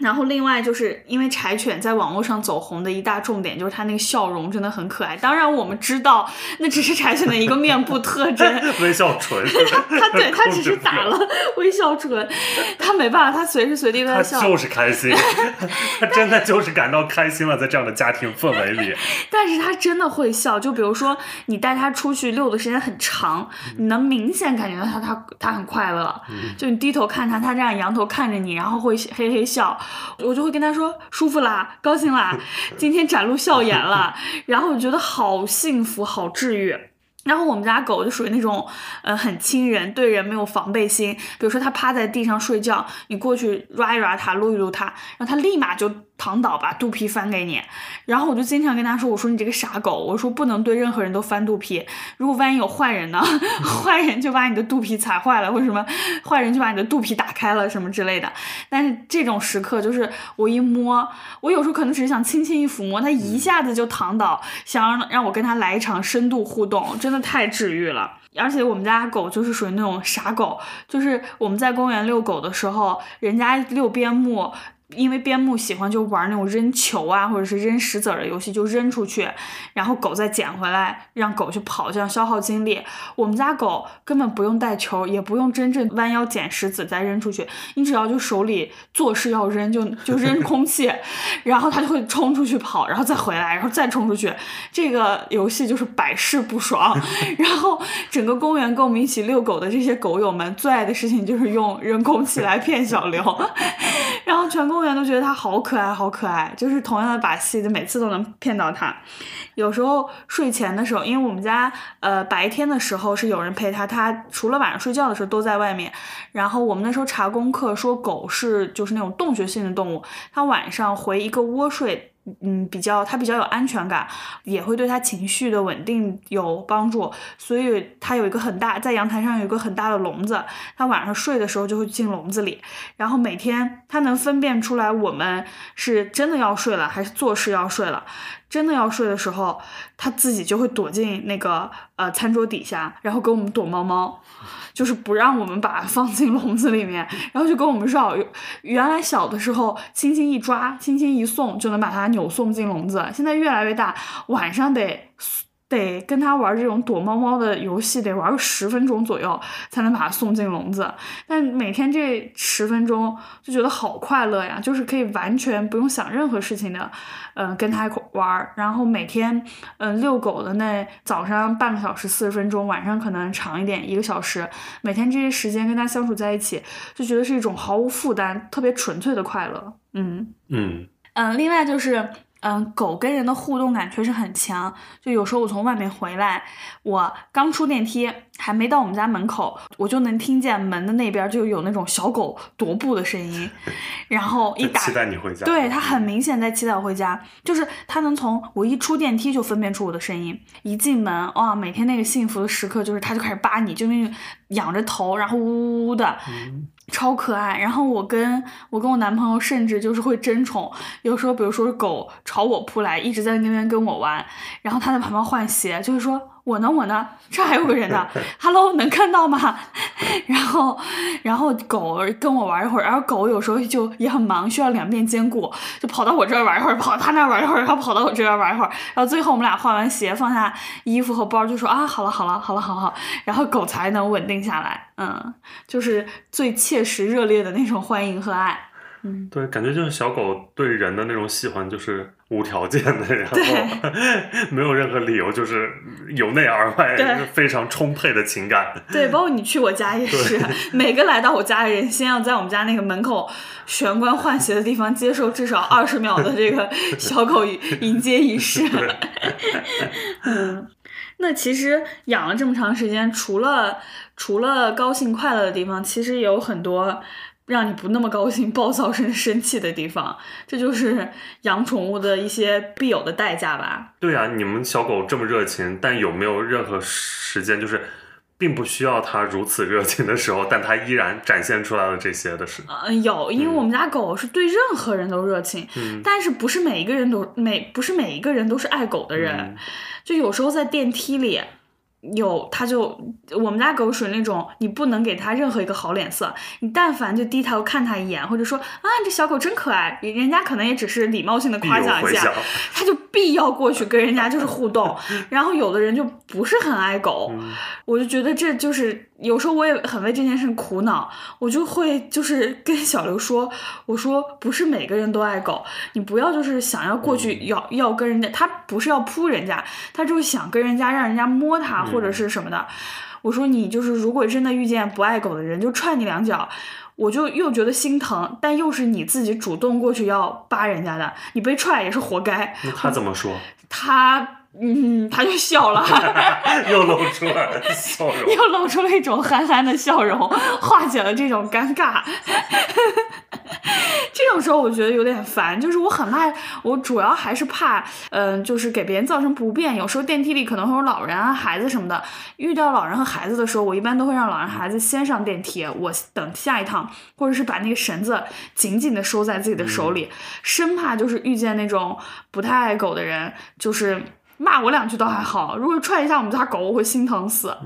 然后另外就是因为柴犬在网络上走红的一大重点就是它那个笑容真的很可爱。当然我们知道那只是柴犬的一个面部特征，微笑唇，它对它只是打了微笑唇，它没办法，它随时随地都在笑。就是开心，它真的就是感到开心了，在这样的家庭氛围里。但是它真的会笑，就比如说你带它出去遛的时间很长，你能明显感觉到它它它很快乐。就你低头看它，它这样仰头看着你，然后会嘿嘿笑。我就会跟他说舒服啦，高兴啦，今天展露笑颜了，然后我觉得好幸福，好治愈。然后我们家狗就属于那种，呃，很亲人，对人没有防备心。比如说它趴在地上睡觉，你过去抓一抓它，撸一撸它，然后它立马就躺倒，把肚皮翻给你。然后我就经常跟他说：“我说你这个傻狗，我说不能对任何人都翻肚皮。如果万一有坏人呢？坏人就把你的肚皮踩坏了，或者什么坏人就把你的肚皮打开了什么之类的。但是这种时刻，就是我一摸，我有时候可能只是想轻轻一抚摸，它一下子就躺倒，想让让我跟它来一场深度互动，真的太治愈了。而且我们家狗就是属于那种傻狗，就是我们在公园遛狗的时候，人家遛边牧。因为边牧喜欢就玩那种扔球啊，或者是扔石子儿的游戏，就扔出去，然后狗再捡回来，让狗去跑，这样消耗精力。我们家狗根本不用带球，也不用真正弯腰捡石子再扔出去，你只要就手里做事要扔，就就扔空气，然后它就会冲出去跑，然后再回来，然后再冲出去。这个游戏就是百试不爽。然后整个公园跟我们一起遛狗的这些狗友们最爱的事情就是用扔空气来骗小刘，然后全公园都觉得它好可爱，好可爱。就是同样的把戏，就每次都能骗到它。有时候睡前的时候，因为我们家呃白天的时候是有人陪它，它除了晚上睡觉的时候都在外面。然后我们那时候查功课说，狗是就是那种洞穴性的动物，它晚上回一个窝睡。嗯，比较他比较有安全感，也会对他情绪的稳定有帮助。所以他有一个很大，在阳台上有一个很大的笼子，他晚上睡的时候就会进笼子里。然后每天他能分辨出来我们是真的要睡了，还是做事要睡了。真的要睡的时候，它自己就会躲进那个呃餐桌底下，然后给我们躲猫猫。就是不让我们把它放进笼子里面，然后就跟我们绕。原来小的时候，轻轻一抓，轻轻一送，就能把它扭送进笼子。现在越来越大，晚上得。得跟他玩这种躲猫猫的游戏，得玩个十分钟左右才能把它送进笼子。但每天这十分钟就觉得好快乐呀，就是可以完全不用想任何事情的，嗯，跟他一块玩。然后每天，嗯，遛狗的那早上半个小时四十分钟，晚上可能长一点一个小时。每天这些时间跟他相处在一起，就觉得是一种毫无负担、特别纯粹的快乐。嗯嗯嗯，另外就是。嗯，狗跟人的互动感确实很强。就有时候我从外面回来，我刚出电梯，还没到我们家门口，我就能听见门的那边就有那种小狗踱步的声音。然后一打，期待你回家。对，它很明显在期待我回家，就是它能从我一出电梯就分辨出我的声音。一进门，哇，每天那个幸福的时刻就是它就开始扒你，就那种仰着头，然后呜呜呜的。超可爱，然后我跟我跟我男朋友甚至就是会争宠，有时候比如说狗朝我扑来，一直在那边跟我玩，然后他在旁边换鞋，就是说。我呢，我呢，这还有个人呢。Hello，能看到吗？然后，然后狗跟我玩一会儿，然后狗有时候就也很忙，需要两边兼顾，就跑到我这儿玩一会儿，跑到他那儿玩一会儿，然后跑到我这边玩一会儿，然后最后我们俩换完鞋，放下衣服和包，就说啊，好了，好了，好了，好好，然后狗才能稳定下来。嗯，就是最切实热烈的那种欢迎和爱。嗯，对，感觉就是小狗对人的那种喜欢，就是无条件的，然后 没有任何理由，就是由内而外非常充沛的情感。对，包括你去我家也是，每个来到我家的人，先要在我们家那个门口玄关换鞋的地方接受至少二十秒的这个 小狗迎接仪式。嗯，那其实养了这么长时间，除了除了高兴快乐的地方，其实也有很多。让你不那么高兴、暴躁甚至生气的地方，这就是养宠物的一些必有的代价吧？对呀，你们小狗这么热情，但有没有任何时间，就是并不需要它如此热情的时候，但它依然展现出来了这些的事？嗯，有，因为我们家狗是对任何人都热情，但是不是每一个人都每不是每一个人都是爱狗的人，就有时候在电梯里。有，它就我们家狗属于那种，你不能给它任何一个好脸色，你但凡就低头看它一眼，或者说啊这小狗真可爱，人家可能也只是礼貌性的夸奖一下回响，。他就必要过去跟人家就是互动。然后有的人就不是很爱狗，嗯我就觉得这就是有时候我也很为这件事苦恼，我就会就是跟小刘说，我说不是每个人都爱狗，你不要就是想要过去要、要跟人家，他不是要扑人家，他就是想跟人家让人家摸他或者是什么的。我说你就是如果真的遇见不爱狗的人，就踹你两脚。我就又觉得心疼，但又是你自己主动过去要扒人家的，你被踹也是活该。那他怎么说？他，嗯，他就笑了，又露出了笑容。又露出了一种憨憨的笑容，化解了这种尴尬。这种时候我觉得有点烦，就是我很怕，我主要还是怕，嗯、就是给别人造成不便。有时候电梯里可能会有老人啊、孩子什么的，遇到老人和孩子的时候，我一般都会让老人孩子先上电梯，我等下一趟，或者是把那个绳子紧紧的收在自己的手里，生怕就是遇见那种不太爱狗的人，就是。骂我两句倒还好，如果踹一下我们家狗，我会心疼死。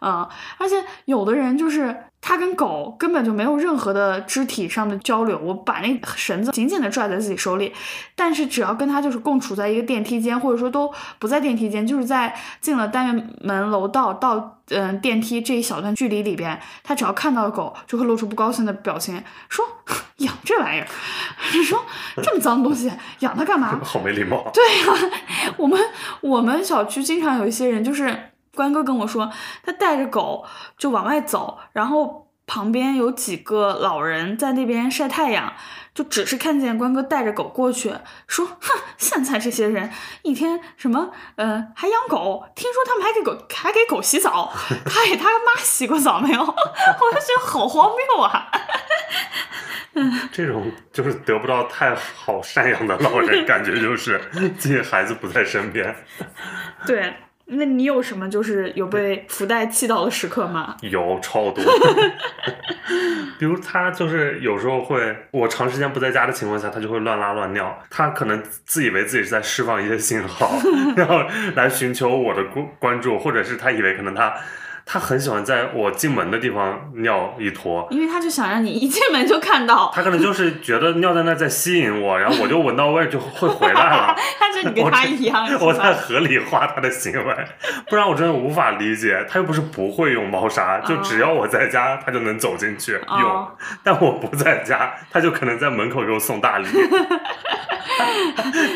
嗯，而且有的人就是他跟狗根本就没有任何的肢体上的交流，我把那绳子紧紧的拽在自己手里，但是只要跟它就是共处在一个电梯间，或者说都不在电梯间，就是在进了单元门楼道到嗯、电梯这一小段距离里边，他只要看到狗就会露出不高兴的表情，说养这玩意儿，你 说这么脏的东西养它干嘛？好没礼貌。对呀、我们我们小区经常有一些人，就是关哥跟我说，他带着狗就往外走，然后旁边有几个老人在那边晒太阳，就只是看见关哥带着狗过去，说：“哼，现在这些人一天什么，呃，还养狗，听说他们还给狗还给狗洗澡，他给他妈洗过澡没有？” 我就觉得好荒谬啊！这种就是得不到太好赡养的老人，感觉就是自己孩子不在身边。对，那你有什么就是有被福袋气到的时刻吗？有超多，比如他就是有时候会，我长时间不在家的情况下，他就会乱拉乱尿。他可能自以为自己是在释放一些信号，然后来寻求我的关关注，或者是他以为可能他他很喜欢在我进门的地方尿一坨。因为他就想让你一进门就看到，他可能就是觉得尿在那在吸引我，然后我就闻到味儿就会回来了。他是你跟他一样，我在合理化他的行为，不然我真的无法理解。他又不是不会用猫砂，就只要我在家，他就能走进去用。哦但我不在家，他就可能在门口给我送大礼。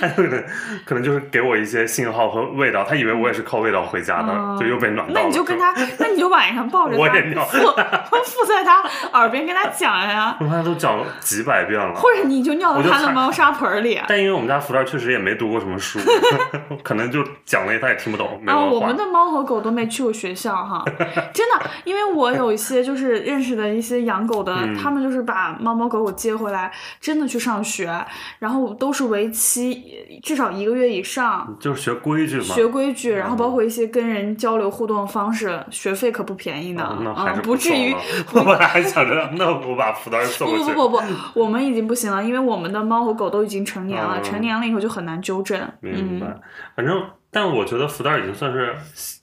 他就可能可能就是给我一些信号和味道，他以为我也是靠味道回家的，哦就又被暖到了。那你就跟他，那你就晚上抱着他，附 附在他耳边跟他讲呀，我看他都讲了几百遍了。或者你就尿到他的猫砂盆里。但因为我们家福袋确实也没读过什么书，可能就讲了他也听不懂，没啊。我们的猫和狗都没去过学校哈，真的，因为我有一些就是认识的一些养狗的，嗯他们就是把猫猫狗狗接回来，真的去上学，然后都是为期至少一个月以上，就是学规矩嘛。学规矩，然后嗯包括一些跟人交流互动的方式，学费可不便宜呢，啊那还是嗯，不至于。我本来还想着，那我把福袋送过去。不不不不，我们已经不行了，因为我们的猫和狗都已经成年了，嗯成年了以后就很难纠正。明白嗯，，反正，但我觉得福袋已经算是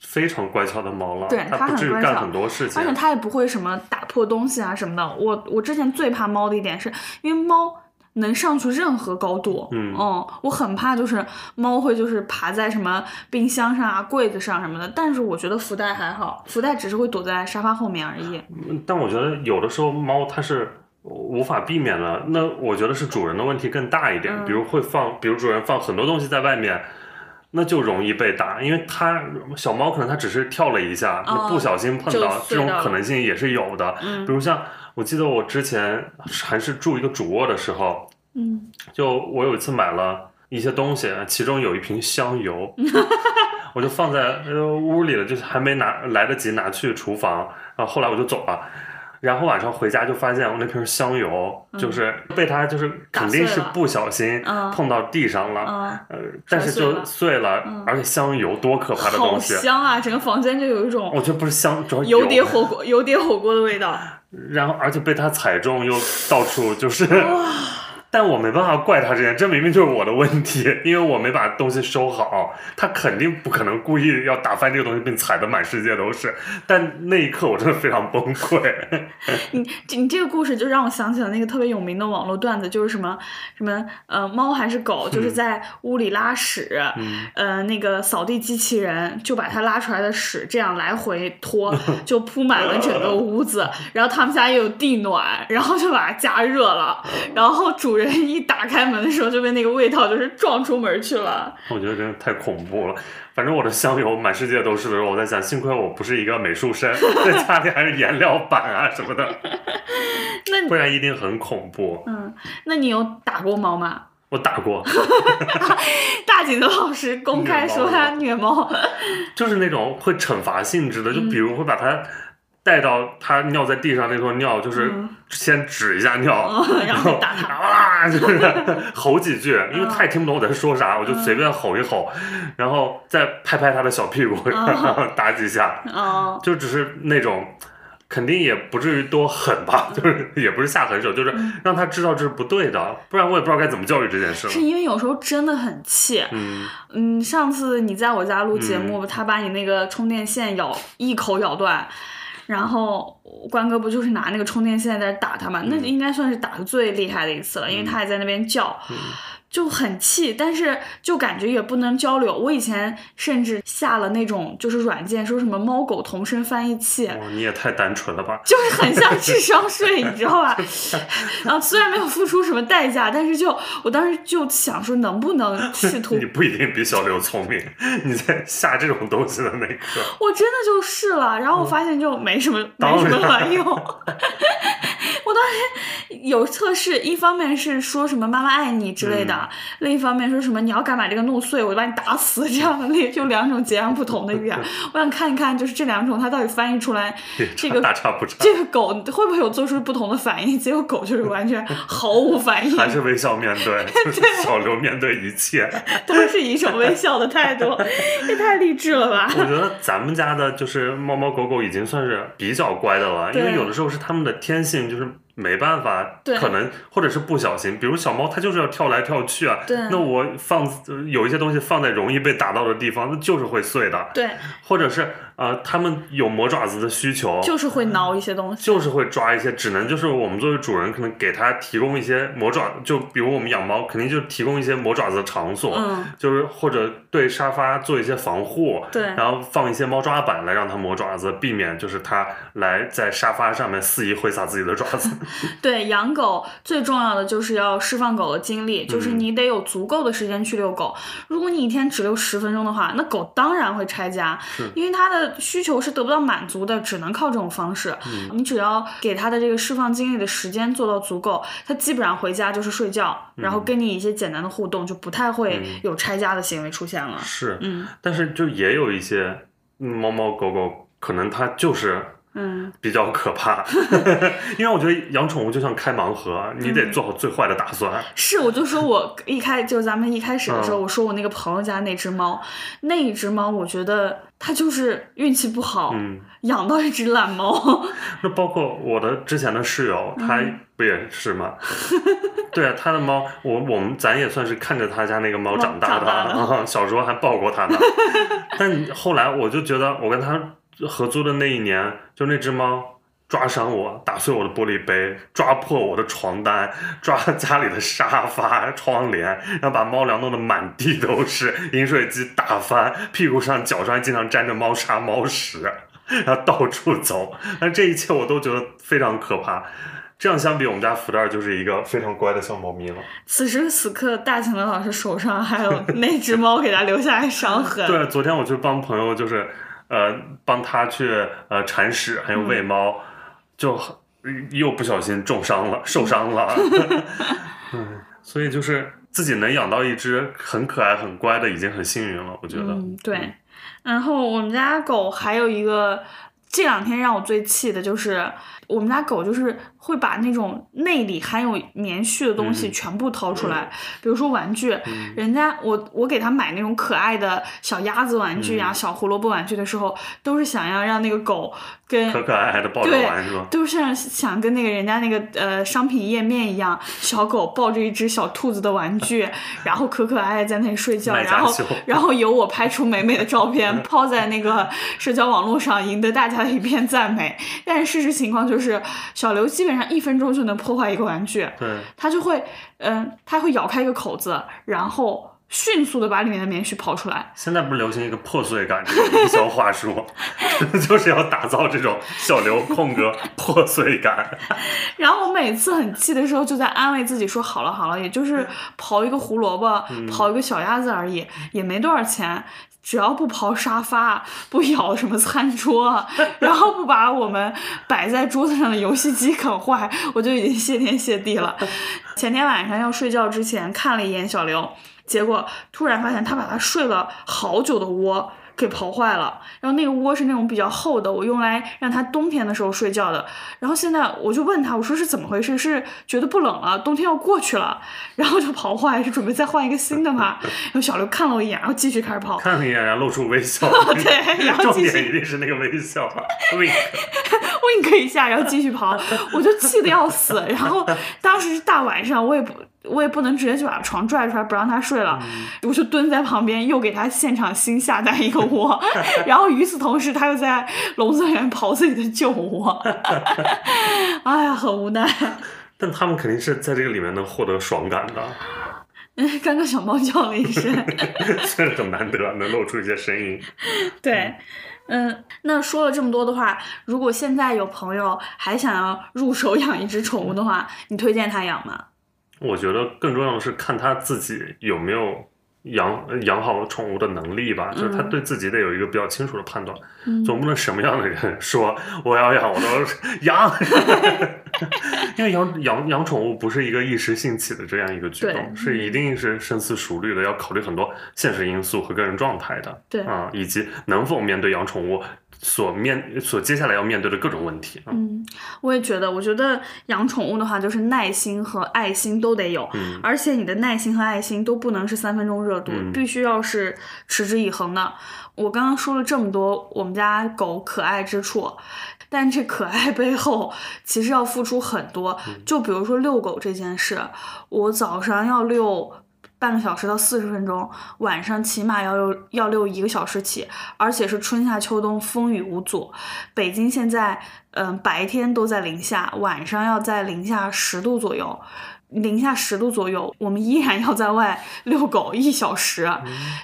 非常乖巧的猫了，对它它不至于干很多事情而且。它也不会什么打破东西啊什么的。我我之前最怕猫的一点是，因为猫。能上去任何高度，嗯我很怕就是猫会就是爬在什么冰箱上啊、柜子上什么的。但是我觉得福袋还好，福袋只是会躲在沙发后面而已。但我觉得有的时候猫它是无法避免了，那我觉得是主人的问题更大一点。嗯比如会放，比如主人放很多东西在外面。那就容易被打，因为它小猫可能它只是跳了一下，哦不小心碰到，这种可能性也是有的。嗯比如像我记得我之前还是住一个主卧的时候，嗯，就我有一次买了一些东西，其中有一瓶香油，我就放在呃屋里了，就是还没拿来得及拿去厨房，然后后来我就走了。然后晚上回家就发现我那瓶香油就是被它就是肯定是不小心嗯碰到地上了，嗯，呃，但是就碎了，而且香油多可怕的东西，香啊！整个房间就有一种我觉得不是香，主要油碟火锅、油碟火锅的味道。然后而且被它踩中又到处就是但我没办法怪他这件，这明明就是我的问题，因为我没把东西收好。他肯定不可能故意要打翻这个东西，并踩得满世界都是。但那一刻我真的非常崩溃。你你这个故事就让我想起了那个特别有名的网络段子，就是什么什么呃猫还是狗，就是在屋里拉屎，呃那个扫地机器人就把它拉出来的屎这样来回拖，就铺满了整个屋子。然后他们家也有地暖，然后就把它加热了。然后主人一打开门的时候，就被那个味道就是撞出门去了。我觉得真的太恐怖了。反正我的香油满世界都是的时候，我在想，幸亏我不是一个美术生，在家里还是颜料板啊什么的，那不然一定很恐怖。嗯，那你有打过猫吗？我打过。大景的老师公开说他虐猫，就是那种会惩罚性质的，就比如会把它。带到他尿在地上那坨尿，就是先指一下尿，然后打他。啊，就是吼几句，因为他也听不懂我在说啥，我就随便吼一吼，然后再拍拍他的小屁股，打几下，就只是那种，肯定也不至于多狠吧，就是也不是下狠手，就是让他知道这是不对的，不然我也不知道该怎么教育这件事。是因为有时候真的很气，嗯，上次你在我家录节目，他把你那个充电线咬一口咬断。然后关哥不就是拿那个充电线在打他嘛？那应该算是打的最厉害的一次了，因为他还在那边叫。就很气，但是就感觉也不能交流。我以前甚至下了那种就是软件，说什么猫狗同声翻译器。哇，你也太单纯了吧！就是很像智商税，你知道吧？然后虽然没有付出什么代价，但是就我当时就想说，能不能 试图？你不一定比小刘聪明，你在下这种东西的那一刻。我真的就试了，然后我发现就没什么，没什么卵用。我当时有测试，一方面是说什么“妈妈爱你”之类的，另一方面说什么“你要敢把这个弄碎，我就把你打死”这样的，就两种截然不同的语言。我想看一看，就是这两种它到底翻译出来，这个 大差不差。这个狗会不会有做出不同的反应？结果狗就是完全毫无反应，还是微笑面对，小刘面对一切都是一种微笑的态度，也太励志了吧！我觉得咱们家的就是猫猫狗狗已经算是比较乖的了，因为有的时候是它们的天性就是。没办法，可能或者是不小心，比如小猫它就是要跳来跳去啊，那我放有一些东西放在容易被打到的地方，那就是会碎的。对，或者是呃，他们有磨爪子的需求，就是会挠一些东西，就是会抓一些，只能就是我们作为主人，可能给它提供一些磨爪，就比如我们养猫，肯定就提供一些磨爪子的场所，嗯，就是或者对沙发做一些防护，对，然后放一些猫抓板来让它磨爪子，避免就是它来在沙发上面肆意挥洒自己的爪子。对，养狗最重要的就是要释放狗的精力，就是你得有足够的时间去遛狗。如果你一天只遛十分钟的话，那狗当然会拆家，因为它的需求是得不到满足的，只能靠这种方式。你只要给它的这个释放精力的时间做到足够，它基本上回家就是睡觉，然后跟你一些简单的互动，就不太会有拆家的行为出现了。是，嗯，但是就也有一些猫猫狗狗，可能它就是。嗯，比较可怕，因为我觉得养宠物就像开盲盒，你得做好最坏的打算。是，我就说我一开就咱们一开始的时候，我说我那个朋友家那只猫，那一只猫，我觉得它就是运气不好，养到一只懒猫。那包括我的之前的室友，他不也是吗？对啊，他的猫，我我们咱也算是看着他家那个猫长大的，小时候还抱过他呢。但后来我就觉得，我跟他。合租的那一年，就那只猫抓伤我，打碎我的玻璃杯，抓破我的床单，抓家里的沙发、窗帘，然后把猫粮弄得满地都是，饮水机打翻，屁股上、脚上经常沾着猫砂、猫屎，然后到处走。但这一切我都觉得非常可怕。这样相比，我们家福袋就是一个非常乖的小猫咪了。此时此刻，大晴的老师手上还有那只猫给他留下来伤痕。对，昨天我去帮朋友，就是。呃，帮他去呃铲屎，还有喂猫，就又不小心重伤了，受伤了。嗯，所以就是自己能养到一只很可爱、很乖的，已经很幸运了，我觉得。嗯，对。然后我们家狗还有一个，这两天让我最气的就是我们家狗就是会把那种内里含有棉絮的东西嗯全部掏出来，比如说玩具，人家我我给他买那种可爱的小鸭子玩具呀、嗯小胡萝卜玩具的时候，都是想要让那个狗跟可可爱爱的抱着对玩是吧？都是像想跟那个人家那个呃商品页面一样，小狗抱着一只小兔子的玩具，然后可可爱爱在那里睡觉，然后然后由我拍出美美的照片，抛在那个社交网络上，赢得大家的一片赞美。但是事实情况就是，小刘基本上一分钟就能破坏一个玩具，对，他就会嗯、他会咬开一个口子，然后迅速的把里面的棉絮刨出来。现在不是流行一个破碎感这个营销话术，就是要打造这种小刘空格破碎感。然后我每次很气的时候，就在安慰自己说：“好了好了，也就是刨一个胡萝卜，刨一个小鸭子而已，也没多少钱。”只要不刨沙发，不咬什么餐桌，然后不把我们摆在桌子上的游戏机啃坏，我就已经谢天谢地了。前天晚上要睡觉之前看了一眼小刘，结果突然发现他把他睡了好久的窝给刨坏了。然后那个窝是那种比较厚的，我用来让它冬天的时候睡觉的。然后现在我就问他，我说是怎么回事？是觉得不冷了，冬天要过去了，然后就刨坏，是准备再换一个新的吗？然后小刘看了我一眼，然后继续开始刨。看了一眼，然后露出微 笑。对然 后重继续点一定是那个微笑吧，wink。wink 一下，然后继续刨，我就气得要死。然后当时是大晚上，我也不，我也不能直接就把床拽出来不让他睡了，我就蹲在旁边又给他现场新下蛋一个窝，然后与此同时他又在笼子里面刨自己的旧窝，哎呀，很无奈。但他们肯定是在这个里面能获得爽感的，嗯刚刚小猫叫了一声，虽然很难得能露出一些声音。对。嗯，那说了这么多的话，如果现在有朋友还想要入手养一只宠物的话，你推荐他养吗？我觉得更重要的是看他自己有没有养养好宠物的能力吧，就是他对自己得有一个比较清楚的判断，嗯。总不能什么样的人说我要养我都 养，因为养养养宠物不是一个一时兴起的这样一个举动，是一定是深思熟虑的，要考虑很多现实因素和个人状态的，对啊、以及能否面对养宠物所面所接下来要面对的各种问题啊。嗯，我也觉得，我觉得养宠物的话，就是耐心和爱心都得有，嗯而且你的耐心和爱心都不能是三分钟热度，嗯必须要是持之以恒的。我刚刚说了这么多我们家狗可爱之处，但这可爱背后其实要付出很多。嗯就比如说遛狗这件事，我早上要遛。半个小时到四十分钟，晚上起码要遛要遛一个小时起，而且是春夏秋冬风雨无阻。北京现在，嗯、白天都在零下，晚上要在零下十度左右。零下十度左右，我们依然要在外遛狗一小时，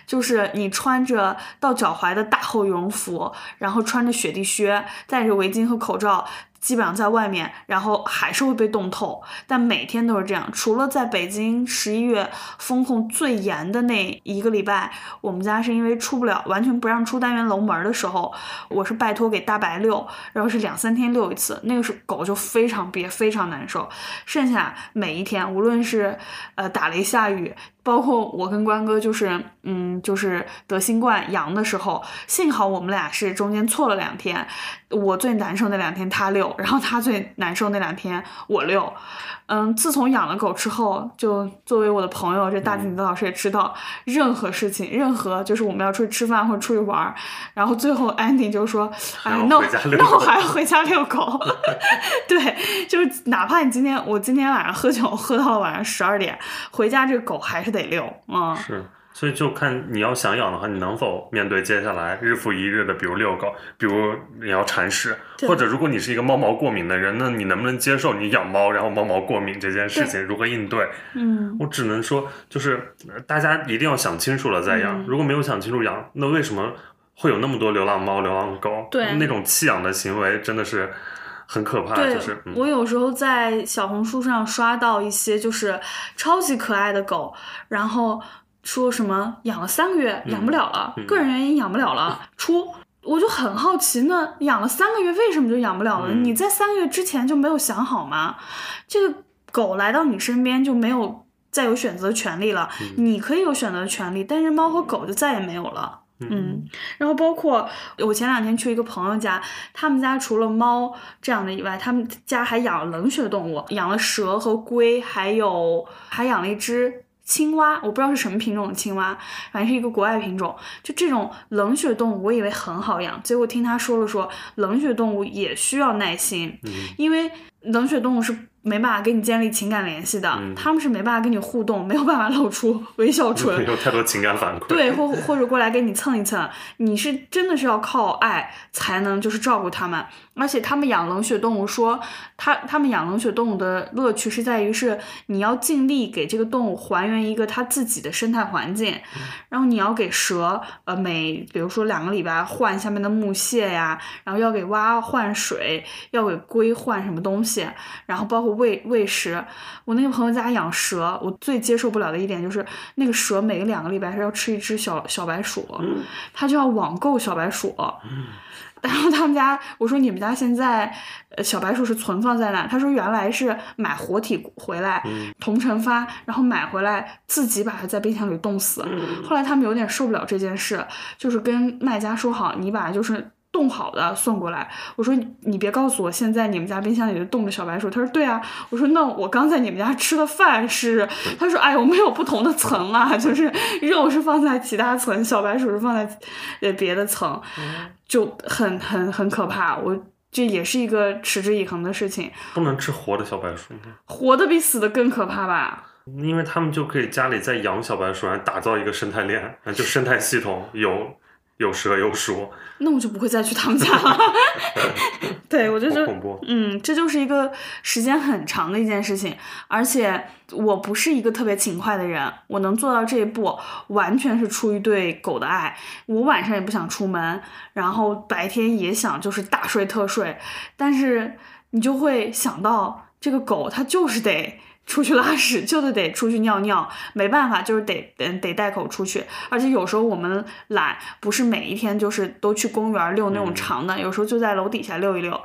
就是你穿着到脚踝的大厚羽绒服，然后穿着雪地靴，戴着围巾和口罩，基本上在外面，然后还是会被冻透。但每天都是这样，除了在北京十一月风控最严的那一个礼拜，我们家是因为出不了，完全不让出单元楼门的时候，我是拜托给大白遛，然后是两三天遛一次，那个是狗就非常憋，非常难受。剩下每一天，无论是呃打雷下雨，包括我跟关哥就是嗯就是得新冠阳的时候，幸好我们俩是中间错了两天，我最难受那两天他遛，然后他最难受那两天我遛。嗯，自从养了狗之后，就作为我的朋友，这大金子老师也知道，任何事情，任何就是我们要出去吃饭或者出去玩儿，然后最后 ending 就说，哎还要，那我还要回家遛狗。对，就是哪怕你今天我今天晚上喝酒喝到晚上十二点，回家这个狗还是得遛，嗯，是，所以就看你要想养的话，你能否面对接下来日复一日的，比如遛狗，比如你要铲屎，或者如果你是一个猫毛过敏的人，那你能不能接受你养猫然后猫毛过敏这件事情？如何应对？嗯，我只能说，就是呃大家一定要想清楚了再养。嗯如果没有想清楚养，那为什么会有那么多流浪猫、流浪狗？对那种弃养的行为真的是很可怕。对，就是，嗯、我有时候在小红书上刷到一些就是超级可爱的狗，然后说什么养了三个月养不了了，嗯个人原因养不了了，出。我就很好奇，那养了三个月为什么就养不了了？嗯你在三个月之前就没有想好吗？这个狗来到你身边就没有再有选择权利了，嗯你可以有选择权利，但是猫和狗就再也没有了。嗯，然后包括我前两天去一个朋友家，他们家除了猫这样的以外，他们家还养了冷血动物，养了蛇和龟，还有还养了一只青蛙，我不知道是什么品种的青蛙，反正是一个国外品种。就这种冷血动物，我以为很好养，结果听他说了说，冷血动物也需要耐心，因为冷血动物是。没办法跟你建立情感联系的，他们是没办法跟你互动，没有办法露出 微笑唇，没有太多情感反馈。对，或或者过来跟你蹭一蹭，你是真的是要靠爱才能就是照顾他们。而且他们养冷血动物，说他他们养冷血动物的乐趣是在于是你要尽力给这个动物还原一个它自己的生态环境，然后你要给蛇呃每比如说两个礼拜换下面的木屑呀，然后要给蛙换水，要给龟换什么东西，然后包括喂喂食。我那个朋友家养蛇，我最接受不了的一点就是那个蛇每两个礼拜是要吃一只小小白鼠，他就要网购小白鼠。然后他们家，我说你们家现在，呃，小白鼠是存放在哪？他说原来是买活体回来，同城发，然后买回来自己把它在冰箱里冻死。后来他们有点受不了这件事，就是跟卖家说好，你把就是。冻好的送过来，我说你别告诉我现在你们家冰箱里就冻着小白鼠。他说对啊，我说那我刚在你们家吃的饭是，他说哎我们有不同的层啊，就是肉是放在其他层，小白鼠是放在呃别的层，就很很很可怕。我这也是一个持之以恒的事情。不能吃活的小白鼠，活的比死的更可怕吧？因为他们就可以家里再养小白鼠，然后打造一个生态链，就生态系统有。有蛇有鼠，那我就不会再去他们家了。对，我就觉得，嗯，这就是一个时间很长的一件事情，而且我不是一个特别勤快的人，我能做到这一步，完全是出于对狗的爱。我晚上也不想出门，然后白天也想就是大睡特睡，但是你就会想到这个狗，它就是得。出去拉屎就得得出去尿尿，没办法，就是得得得带口出去。而且有时候我们懒，不是每一天就是都去公园遛那种长的，有时候就在楼底下遛一遛。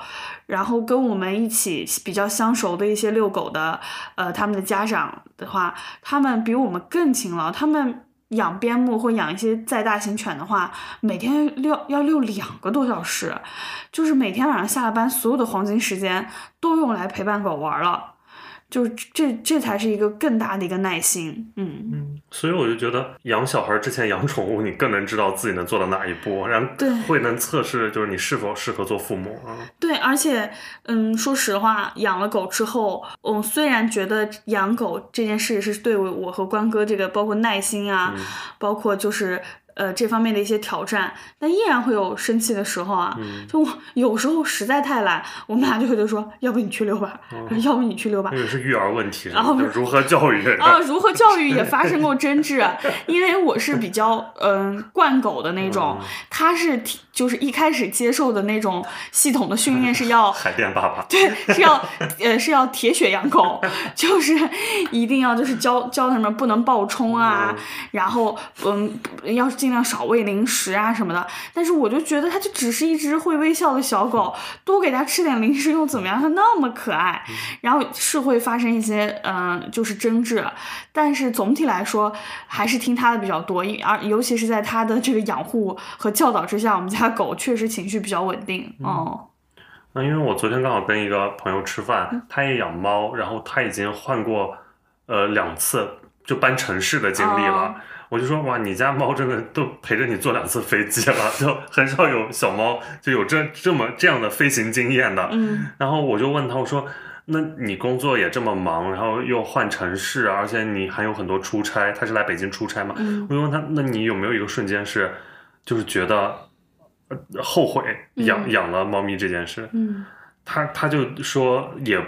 然后跟我们一起比较相熟的一些遛狗的，呃，他们的家长的话，他们比我们更勤劳。他们养边牧或养一些再大型犬的话，每天遛要遛两个多小时，就是每天晚上下了班，所有的黄金时间都用来陪伴狗玩了。就是这，这才是一个更大的一个耐心，嗯嗯，所以我就觉得养小孩之前养宠物，你更能知道自己能做到哪一步，然后对会能测试就是你是否适合做父母啊。对，而且嗯，说实话，养了狗之后，我虽然觉得养狗这件事是对我和关哥这个包括耐心啊，包括就是。呃，这方面的一些挑战，但依然会有生气的时候啊。就有时候实在太懒，我们俩就会就说，要不你去遛吧，要不你去遛吧。那是育儿问题，然后如何教育啊？如何教育也发生过争执，因为我是比较嗯惯狗的那种，他是就是一开始接受的那种系统的训练是要 海淀爸爸对是要呃是要铁血养狗，就是一定要就是教教他们不能暴冲啊，然后嗯要尽尽量少喂零食啊什么的，但是我就觉得它就只是一只会微笑的小狗，多给它吃点零食又怎么样？它那么可爱，然后是会发生一些嗯，就是争执，但是总体来说还是听它的比较多，因而尤其是在它的这个养护和教导之下，我们家狗确实情绪比较稳定。哦。那因为我昨天刚好跟一个朋友吃饭，他也养猫，然后他已经换过呃两次就搬城市的经历了。我就说哇，你家猫真的都陪着你坐两次飞机了，就很少有小猫就有这这么这样的飞行经验的。嗯，然后我就问他，我说，那你工作也这么忙，然后又换城市，而且你还有很多出差，他是来北京出差嘛？嗯，我就问他，那你有没有一个瞬间是，就是觉得后悔养养了猫咪这件事？嗯，他他就说也。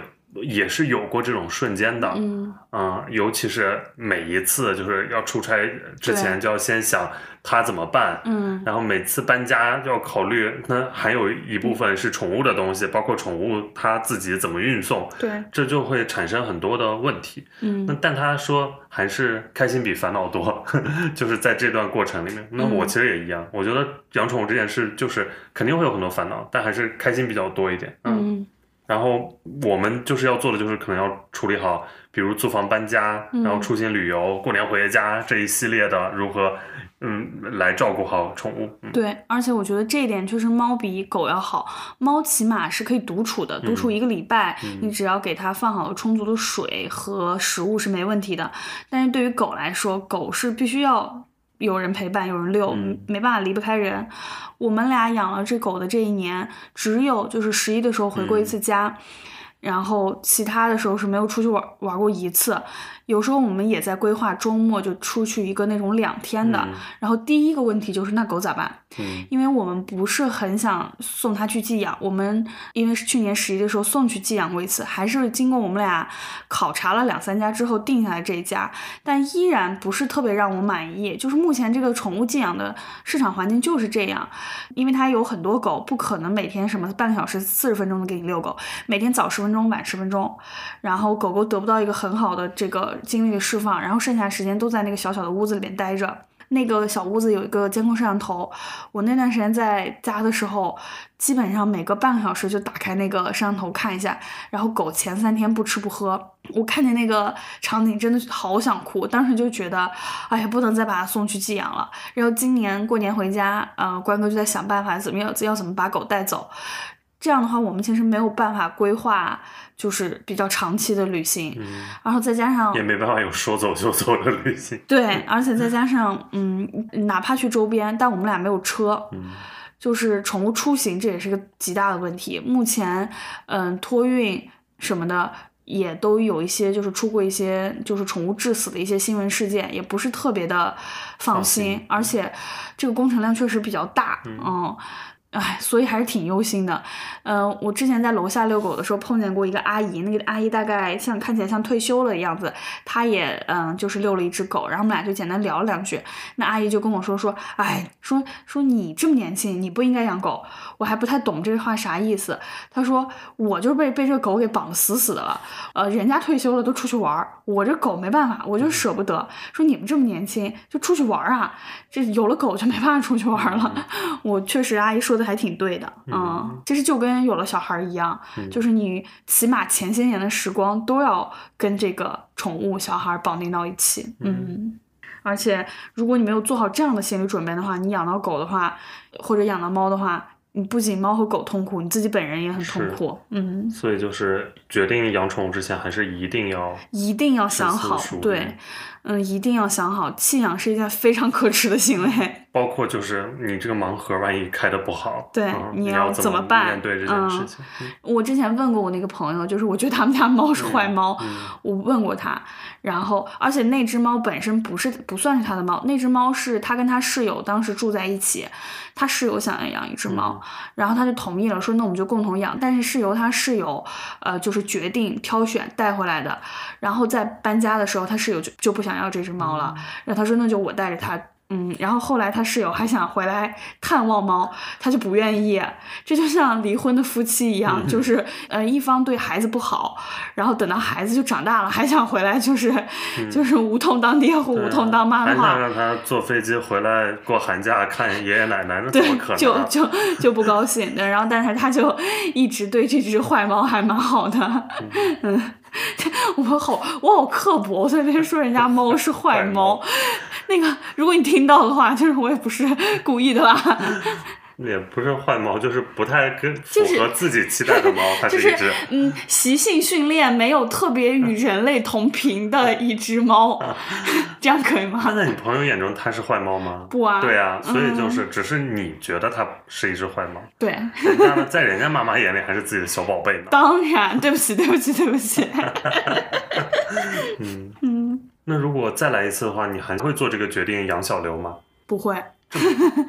也是有过这种瞬间的，嗯，嗯，尤其是每一次就是要出差之前就要先想他怎么办，嗯，然后每次搬家要考虑，那还有一部分是宠物的东西，包括宠物它自己怎么运送，对，这就会产生很多的问题，嗯，那但他说还是开心比烦恼多，就是在这段过程里面，那我其实也一样，我觉得养宠物这件事就是肯定会有很多烦恼，但还是开心比较多一点，嗯。然后我们就是要做的，就是可能要处理好，比如租房搬家，然后出行旅游、过年回家这一系列的如何，嗯来照顾好宠物。嗯、对，而且我觉得这一点确实猫比狗要好，猫起码是可以独处的，独处一个礼拜，你只要给它放好了充足的水和食物是没问题的。但是对于狗来说，狗是必须要有人陪伴，有人遛，没办法离不开人。我们俩养了这狗的这一年，只有就是十一的时候回过一次家。然后其他的时候是没有出去玩玩过一次，有时候我们也在规划周末就出去一个那种两天的。然后第一个问题就是那狗咋办？嗯，因为我们不是很想送它去寄养，我们因为是去年十一的时候送去寄养过一次，还是经过我们俩考察了两三家之后定下来这一家，但依然不是特别让我满意。就是目前这个宠物寄养的市场环境就是这样，因为它有很多狗，不可能每天什么半个小时、四十分钟的给你遛狗，每天早十分钟、晚十分钟，然后狗狗得不到一个很好的这个精力的释放，然后剩下时间都在那个小小的屋子里面待着。那个小屋子有一个监控摄像头，我那段时间在家的时候，基本上每隔半个小时就打开那个摄像头看一下。然后狗前三天不吃不喝，我看见那个场景真的好想哭，当时就觉得，哎呀，不能再把它送去寄养了。然后今年过年回家，嗯，关哥就在想办法怎么样要怎么把狗带走。这样的话，我们其实没有办法规划，就是比较长期的旅行，然后再加上也没办法有说走就走的旅行。对，而且再加上，嗯，哪怕去周边，但我们俩没有车，就是宠物出行，这也是个极大的问题。目前，嗯，托运什么的也都有一些，就是出过一些就是宠物致死的一些新闻事件，也不是特别的放心，而且这个工程量确实比较大，嗯。哎，所以还是挺忧心的。嗯，我之前在楼下遛狗的时候碰见过一个阿姨，那个阿姨大概像看起来像退休了的样子，她也嗯就是遛了一只狗，然后我们俩就简单聊了两句。那阿姨就跟我说说，哎，说说你这么年轻，你不应该养狗。我还不太懂这话啥意思。她说我就被被这狗给绑死死的了。呃，人家退休了都出去玩，我这狗没办法，我就舍不得。说你们这么年轻就出去玩啊？这有了狗就没办法出去玩了。我确实，阿姨说的的。还挺对的，嗯，其实就跟有了小孩一样，就是你起码前些年的时光都要跟这个宠物小孩绑定到一起，嗯，而且如果你没有做好这样的心理准备的话，你养到狗的话，或者养到猫的话，你不仅猫和狗痛苦，你自己本人也很痛苦，嗯，所以就是决定养宠物之前，还是一定要一定要想好，对。嗯，一定要想好，弃养是一件非常可耻的行为。包括就是你这个盲盒，万一开的不好，对，你要怎么办？面对这件事情。我之前问过我那个朋友，就是我觉得他们家猫是坏猫，我问过他，然后而且那只猫本身不是不算是他的猫，那只猫是他跟他室友当时住在一起，他室友想要养一只猫，然后他就同意了，说那我们就共同养，但是是由他室友呃就是决定挑选带回来的，然后在搬家的时候，他室友就就不想。想要这只猫了，然后他说那就我带着它，嗯，然后后来他室友还想回来探望猫，他就不愿意，这就像离婚的夫妻一样，就是呃一方对孩子不好，然后等到孩子就长大了还想回来，就是就是无痛当爹或无痛当妈的话，让他坐飞机回来过寒假看爷爷奶奶，那怎么可能？就就就不高兴的，然后但是他就一直对这只坏猫还蛮好的，嗯。我好，我好刻薄，我在那边说人家猫是 坏猫。那个，如果你听到的话，就是我也不是故意的啦。也不是坏猫，就是不太跟符合自己期待的猫，它是一只嗯，习性训练没有特别与人类同频的一只猫，这样可以吗？那在你朋友眼中它是坏猫吗？不啊，对啊，所以就是只是你觉得它是一只坏猫，对，人家，在人家妈妈眼里还是自己的小宝贝呢。当然，对不起，对不起，对不起。嗯嗯，那如果再来一次的话，你还会做这个决定养小刘吗？不会。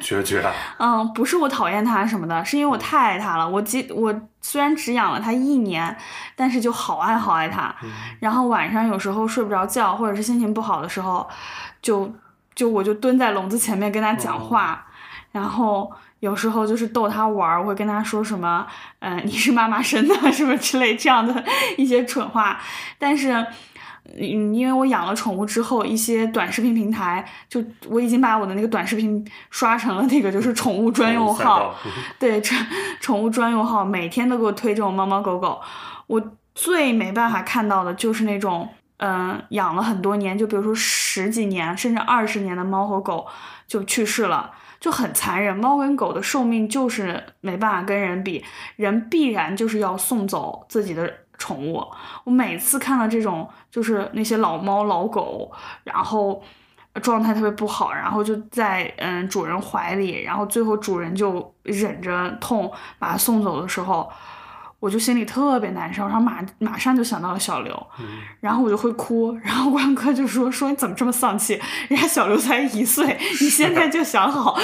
决绝啊！嗯，不是我讨厌它什么的，是因为我太爱它了。我记我虽然只养了它一年，但是就好爱好爱它。然后晚上有时候睡不着觉，或者是心情不好的时候，就就我就蹲在笼子前面跟它讲话。然后有时候就是逗它玩，我会跟它说什么，嗯，你是妈妈生的，什么之类这样的一些蠢话。但是。嗯，因为我养了宠物之后，一些短视频平台就我已经把我的那个短视频刷成了那个就是宠物专用号，对，宠宠物专用号每天都给我推这种猫猫狗狗。我最没办法看到的就是那种嗯、养了很多年，就比如说十几年甚至二十年的猫和狗就去世了。就很残忍，猫跟狗的寿命就是没办法跟人比，人必然就是要送走自己的宠物。我每次看到这种，就是那些老猫老狗，然后状态特别不好，然后就在嗯主人怀里，然后最后主人就忍着痛把它送走的时候，我就心里特别难受，然后马马上就想到了小刘，然后我就会哭，然后关哥就说说你怎么这么丧气？人家小刘才一岁，你现在就想好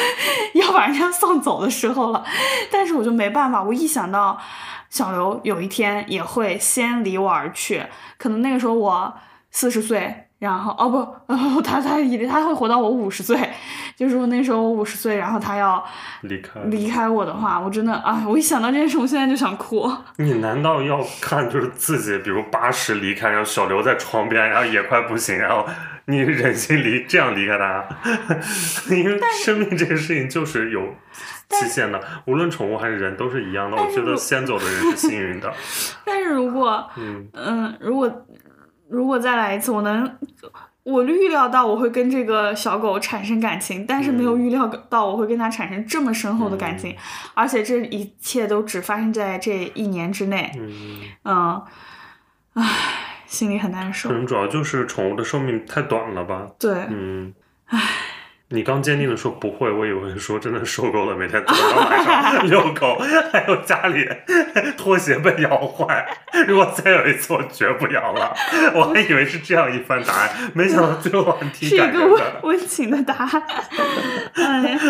要把人家送走的时候了，但是我就没办法，我一想到小刘有一天也会先离我而去，可能那个时候我四十岁。然后哦不，哦 他他以为他会活到我五十岁，就是我那时候我五十岁，然后他要离开离开我的话，我真的啊，我一想到这件事，我现在就想哭。你难道要看就是自己，比如八十离开，然后小刘在床边，然后也快不行，然后你忍心离这样离开他？因为生命这个事情就是有期限的，无论宠物还是人都是一样的。我觉得先走的人是幸运的。但是如果嗯嗯，如果如果再来一次，我能。我预料到我会跟这个小狗产生感情，但是没有预料到我会跟它产生这么深厚的感情，而且这一切都只发生在这一年之内。嗯，嗯，唉，心里很难受可。能主要就是宠物的寿命太短了吧。对，嗯，你刚坚定的说不会，我以为说真的受够了每天早上晚上 遛狗，还有家里拖鞋被咬坏，如果再有一次我绝不咬了。我还以为是这样一番答案，没想到最后还挺是一个温情的答案。哎呀，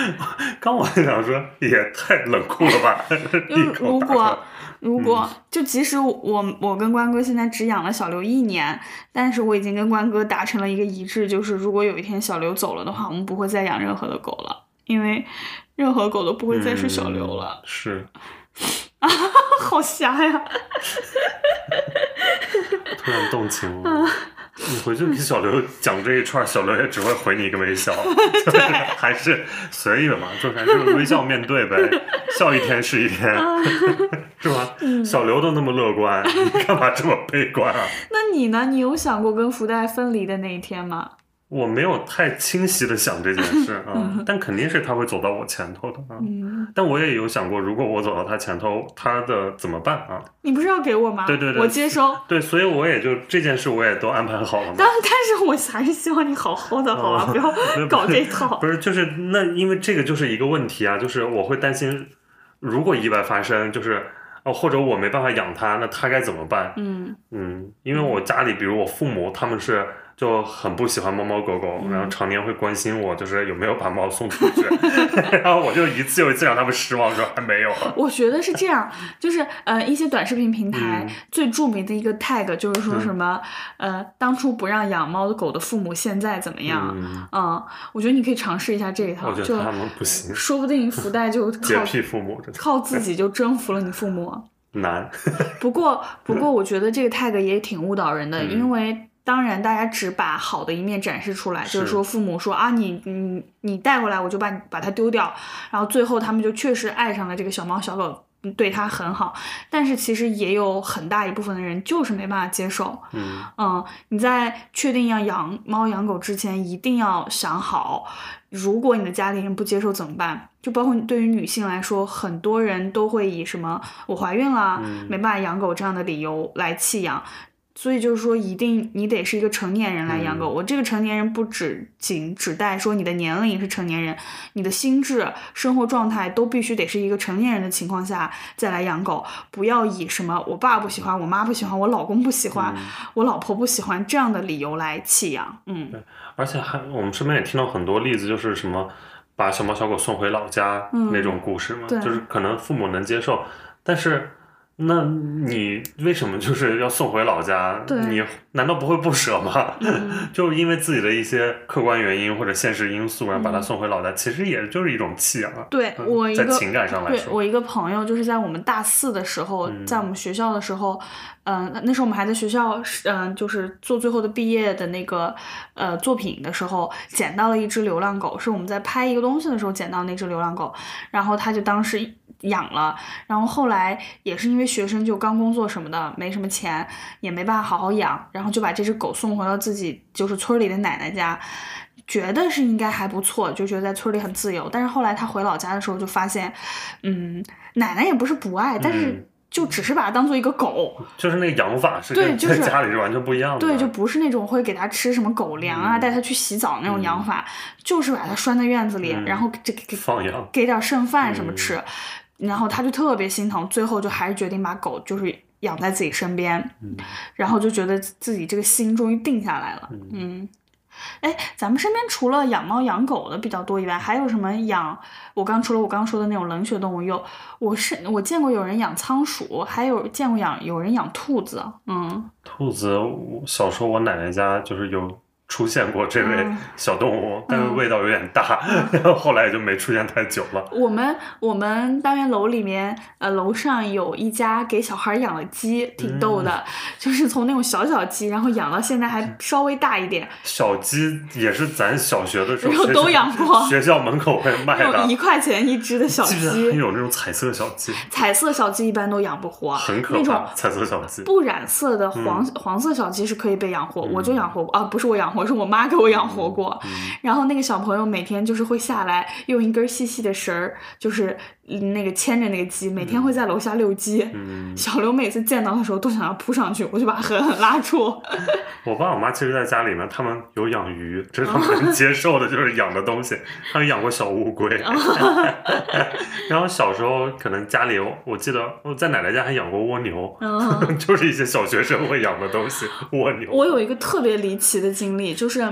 刚我还想说也太冷酷了吧，如果如果就即使我我跟关哥现在只养了小刘一年，但是我已经跟关哥达成了一个一致，就是如果有一天小刘走了的话，我们不会再养任何的狗了，因为任何狗都不会再是小刘了。嗯是，好瞎呀！突然动情了。你回去给小刘讲这一串，小刘也只会回你一个微笑，就是还是随意的嘛，就还是微笑面对呗，笑一天是一天，是吧？小刘都那么乐观，你干嘛这么悲观啊？那你呢？你有想过跟福袋分离的那一天吗？我没有太清晰的想这件事啊，但肯定是他会走到我前头的啊。嗯，但我也有想过，如果我走到他前头，他的怎么办啊？你不是要给我吗？对对对我接收。对，所以我也就这件事我也都安排好了嘛。但但是我还是希望你好好的，好吧，哦不要搞这套。不是，就是那，因为这个就是一个问题啊，就是我会担心，如果意外发生，就是哦，或者我没办法养它，那它该怎么办？嗯嗯，因为我家里，比如我父母，他们是就很不喜欢猫猫狗狗，嗯然后常年会关心我，就是有没有把猫送出去，然后我就一次又一次让他们失望，说还没有。我觉得是这样，就是呃，一些短视频平台嗯最著名的一个 tag 就是说什么、呃，当初不让养猫的狗的父母现在怎么样？嗯，嗯，我觉得你可以尝试一下这一套，就我觉得他们不行，说不定福袋就洁靠癖父母靠自己就征服了你父母。难。不过，不过我觉得这个 tag 也挺误导人的，嗯因为当然大家只把好的一面展示出来，就是是说父母说啊你你你带过来我就把你把它丢掉，然后最后他们就确实爱上了这个小猫小狗。嗯对它很好，但是其实也有很大一部分的人就是没办法接受。嗯嗯，你在确定要养猫养狗之前，一定要想好，如果你的家里人不接受怎么办？就包括对于女性来说，很多人都会以什么我怀孕了、嗯没办法养狗这样的理由来弃养。所以就是说，一定你得是一个成年人来养狗。嗯我这个成年人不只仅指代说你的年龄是成年人，你的心智、生活状态都必须得是一个成年人的情况下再来养狗。不要以什么我爸不喜欢、我妈不喜欢、我老公不喜欢、嗯我老婆不喜欢这样的理由来弃养。嗯而且还我们身边也听到很多例子，就是什么把小猫小狗送回老家嗯那种故事嘛，对就是可能父母能接受，但是。那你为什么就是要送回老家？你难道不会不舍吗？嗯 就因为自己的一些客观原因或者现实因素，然后把它嗯送回老家，其实也就是一种弃养啊。对嗯我一个在情感上来说，对我一个朋友，就是在我们大四的时候，嗯在我们学校的时候，嗯、那时候我们还在学校，嗯、就是做最后的毕业的那个呃作品的时候，捡到了一只流浪狗，是我们在拍一个东西的时候捡到那只流浪狗，然后他就当时养了，然后后来也是因为学生就刚工作什么的，没什么钱，也没办法好好养，然后就把这只狗送回了自己就是村里的奶奶家。觉得是应该还不错，就觉得在村里很自由。但是后来他回老家的时候，就发现，嗯，奶奶也不是不爱，但是就只是把它当做一个狗，就是那个养法是跟对就是家里是完全不一样的。对，就不是那种会给它吃什么狗粮啊，嗯。带它去洗澡那种养法，就是把它拴在院子里，嗯。然后这给给放养。给点剩饭什么嗯。吃，然后他就特别心疼，最后就还是决定把狗就是养在自己身边，嗯。然后就觉得自己这个心终于定下来了，嗯。哎，咱们身边除了养猫养狗的比较多以外，还有什么养？我刚除了我刚说的那种冷血动物，有我是我见过有人养仓鼠，还有见过养有人养兔子，嗯，兔子，我小时候我奶奶家就是有出现过这位嗯。小动物，但是味道有点大，然 后后来也就没出现太久了。我们我们单元楼里面，呃，楼上有一家给小孩养了鸡，挺逗的，嗯。就是从那种小小鸡，然后养到现在还稍微大一点，小鸡也是咱小学的时候 都养过。学校门口会卖的，一块钱一只的小鸡，有那种彩色小鸡，彩色小鸡一般都养不活，很可那种怕。彩色小鸡，不染色的黄、嗯。黄色小鸡是可以被养活，我就养活过啊，不是我养活，是我妈给我养活过。嗯然后那个小朋友每天就是会下来，用一根细细的绳儿，就是嗯那个牵着那个鸡，每天会在楼下遛鸡。嗯，小刘每次见到的时候都想要扑上去，我就把他狠狠拉住。我爸我妈其实在家里面，他们有养鱼，这是他们能接受的，就是养的东西。他们养过小乌龟，然后小时候可能家里有，我记得我在奶奶家还养过蜗牛，嗯，就是一些小学生会养的东西，蜗牛。我有一个特别离奇的经历，就是，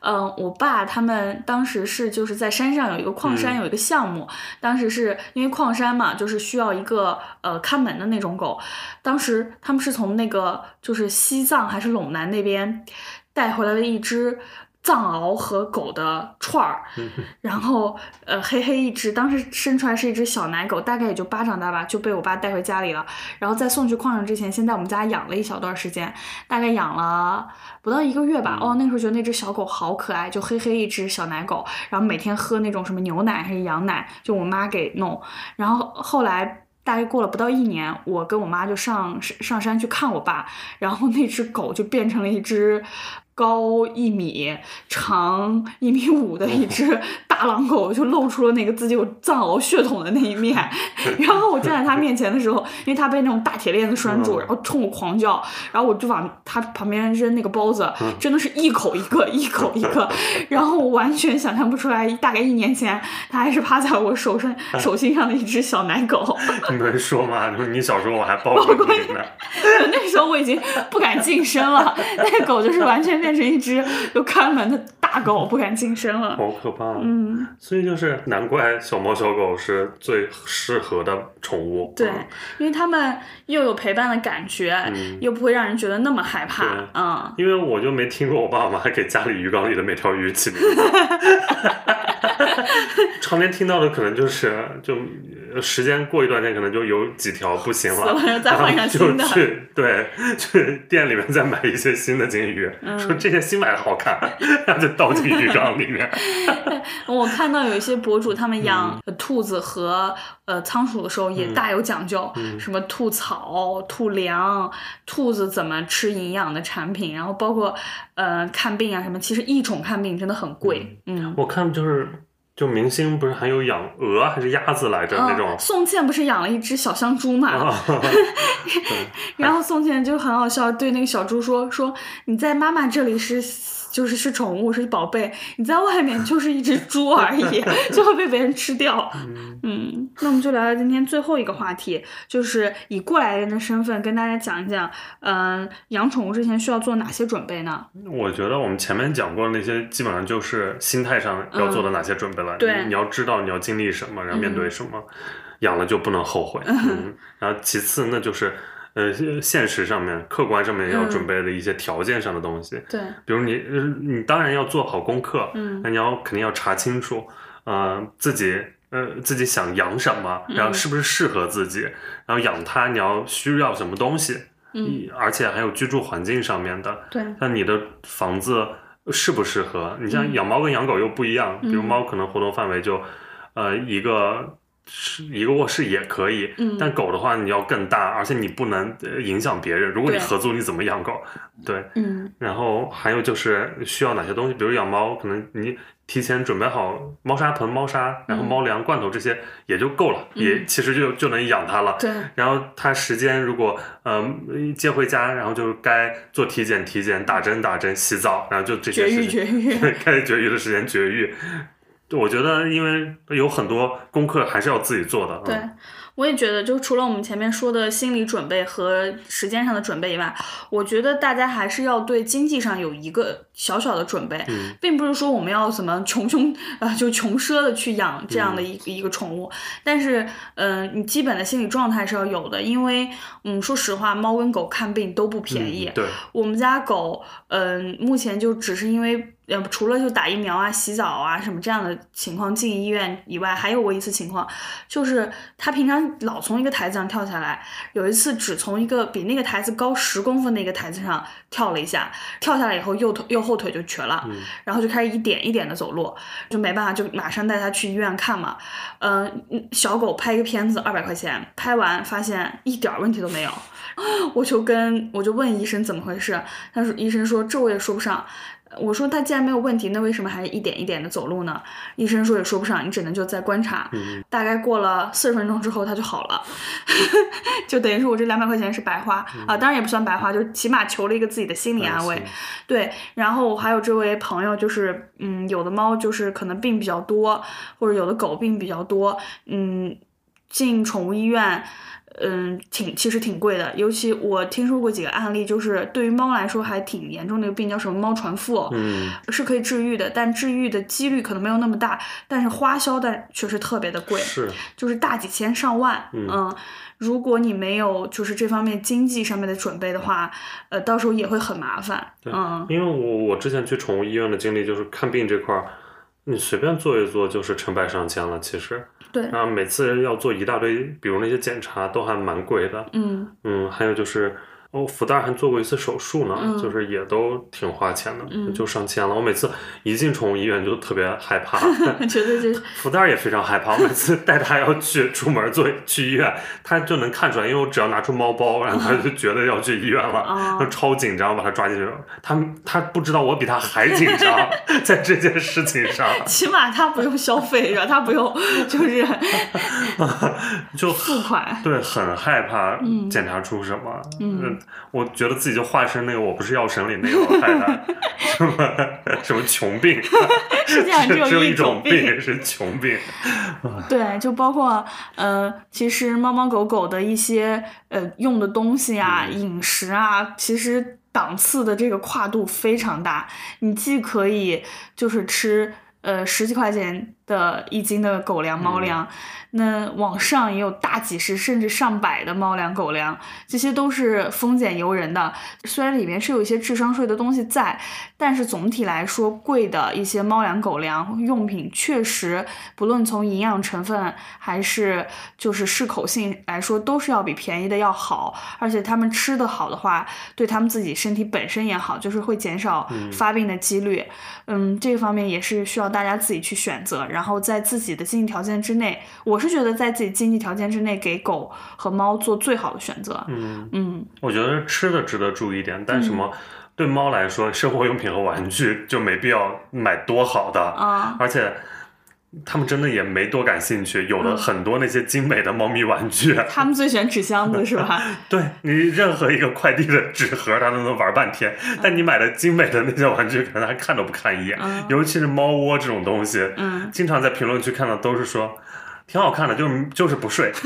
嗯、我爸他们当时是就是在山上有一个矿山嗯有一个项目，当时是因为矿山嘛，就是需要一个呃看门的那种狗，当时他们是从那个就是西藏还是陇南那边带回来了一只。藏獒和狗的串儿，然后呃黑黑一只，当时生出来是一只小奶狗，大概也就巴掌大吧，就被我爸带回家里了。然后在送去矿上之前，先在我们家养了一小段时间，大概养了不到一个月吧。哦，那个时候觉得那只小狗好可爱，就黑黑一只小奶狗，然后每天喝那种什么牛奶还是羊奶，就我妈给弄。然后后来大概过了不到一年，我跟我妈就上上山去看我爸，然后那只狗就变成了一只。高一米、长一米五的一只大狼狗，就露出了那个自己有藏獒血统的那一面。然后我站在它面前的时候，因为它被那种大铁链子拴住，嗯然后冲我狂叫，然后我就往它旁边扔那个包子，嗯真的是一口一个，一口一个。然后我完全想象不出来，大概一年前它还是趴在我手上手心上的一只小奶狗。你没说吗？就是你小时候我还抱过你呢。那时候我已经不敢近身了，那狗就是完全变成一只有看门的大狗，不敢近身了。好可怕！嗯，所以就是难怪小猫小狗是最适合的宠物。对嗯，因为它们又有陪伴的感觉，嗯又不会让人觉得那么害怕。嗯，因为我就没听过我爸妈给家里鱼缸里的每条鱼起名字，常年听到的可能就是就呃时间过一段时间可能就有几条不行了，死了然后再换上然后新的就去对去店里面再买一些新的金鱼，嗯说这些新买的好看，然后就倒进鱼缸里面。我看到有一些博主他们养兔子和呃仓鼠的时候也大有讲究，嗯什么兔草、兔粮、兔子怎么吃营养的产品，然后包括呃看病啊什么，其实异宠看病真的很贵，嗯。我看就是就明星不是还有养鹅还是鸭子来着、那种嗯，宋茜不是养了一只小香猪嘛？啊，然后宋茜就很好笑，对那个小猪说：“说你在妈妈这里是就是是宠物是宝贝，你在外面就是一只猪而已，就会被别人吃掉。”嗯，那我们就聊聊今天最后一个话题，就是以过来人的身份跟大家讲一讲，嗯、养宠物之前需要做哪些准备呢？我觉得我们前面讲过的那些，基本上就是心态上要做的哪些准备了。嗯对你你要知道你要经历什么，然后面对什么，养了就不能后悔。嗯，然后其次那就是。呃，现实上面、客观上面要嗯。准备的一些条件上的东西，对，比如你，呃你当然要做好功课，嗯。那你要肯定要查清楚，呃，自己呃自己想养什么，然后嗯。是不是适合自己，然后养它你要需要什么东西，嗯，而且还有居住环境上面的，对，那你的房子适不适合？你像嗯。养猫跟养狗又不一样，比如嗯。猫可能活动范围就，呃，一个是一个卧室也可以，嗯但狗的话你要更大，而且你不能呃影响别人。如果你合租，你怎么养狗？对，嗯然后还有就是需要哪些东西，比如养猫，可能你提前准备好猫砂盆、猫砂，然后嗯猫粮、罐头这些也就够了，嗯也其实就就能养它了。对，然后它时间如果嗯接回家，然后就该做体检体检、打针打针、洗澡，然后就这些绝育事情。绝育，该绝育的时间绝育。我觉得，因为有很多功课还是要自己做的。对嗯，我也觉得，就除了我们前面说的心理准备和时间上的准备以外，我觉得大家还是要对经济上有一个小小的准备，嗯并不是说我们要怎么穷凶呃就穷奢的去养这样的一个、一个宠物，但是嗯、呃你基本的心理状态是要有的，因为嗯，说实话，猫跟狗看病都不便宜。嗯对，我们家狗，嗯、目前就只是因为，呃，除了就打疫苗啊、洗澡啊什么这样的情况进医院以外，还有过一次情况，就是他平常老从一个台子上跳下来，有一次只从一个比那个台子高十公分的一个台子上跳了一下，跳下来以后右腿右后腿就瘸了，嗯然后就开始一点一点的走路，就没办法，就马上带他去医院看嘛。嗯、小狗拍一个片子二百块钱，拍完发现一点问题都没有，我就跟我就问医生怎么回事，他说医生说这我也说不上。我说他既然没有问题，那为什么还一点一点的走路呢？医生说也说不上，你只能就再观察。嗯大概过了四十分钟之后，他就好了，就等于说我这两百块钱是白花、啊，当然也不算白花，就是起码求了一个自己的心理安慰。嗯对，然后还有这位朋友，就是嗯，有的猫就是可能病比较多，或者有的狗病比较多，嗯，进宠物医院。嗯，挺其实挺贵的，尤其我听说过几个案例，就是对于猫来说还挺严重的一个病，叫什么猫传腹，嗯，是可以治愈的，但治愈的几率可能没有那么大，但是花销但确实特别的贵，是，就是大几千上万，嗯如果你没有就是这方面经济上面的准备的话，呃，到时候也会很麻烦，对嗯，因为我我之前去宠物医院的经历就是看病这块儿，你随便做一做就是成百上千了，其实。对，然后每次要做一大堆，比如那些检查都还蛮贵的。嗯嗯，还有就是。哦，福袋还做过一次手术呢，嗯就是也都挺花钱的，嗯就上千了。我每次一进宠物医院就特别害怕，觉得这福袋也非常害怕，我每次带它要去出门做去医院，它就能看出来，因为我只要拿出猫包，然后它就觉得要去医院了，超紧张，把它抓进去。它它不知道我比它还紧张，在这件事情上，起码它不用消费是吧？它不用就是就付款，对很害怕嗯检查出什么。我觉得自己就化身那个我不是药神里那个老太太，什么什么穷病，世界上只只有一种病。是穷病。对，就包括呃，其实猫猫狗狗的一些呃用的东西啊、嗯饮食啊，其实档次的这个跨度非常大。你既可以就是吃呃十几块钱的一斤的狗粮、猫粮，那网上也有大几十甚至上百的猫粮、狗粮，这些都是丰俭由人的。虽然里面是有一些智商税的东西在，但是总体来说，贵的一些猫粮、狗粮用品，确实不论从营养成分还是就是适口性来说，都是要比便宜的要好。而且他们吃的好的话，对他们自己身体本身也好，就是会减少发病的几率。嗯，这个方面也是需要大家自己去选择，然后在自己的经济条件之内，我是觉得在自己经济条件之内给狗和猫做最好的选择。嗯，嗯，我觉得吃的值得注意一点，但什么？对猫来说，生活用品和玩具就没必要买多好的，啊，而且他们真的也没多感兴趣。有了嗯很多那些精美的猫咪玩具，他们最喜欢纸箱子是吧？对你任何一个快递的纸盒，他都能玩半天。但你买的精美的那些玩具，可能还看都不看一眼。嗯尤其是猫窝这种东西，嗯，经常在评论区看到都是说。挺好看的，就是就是不睡。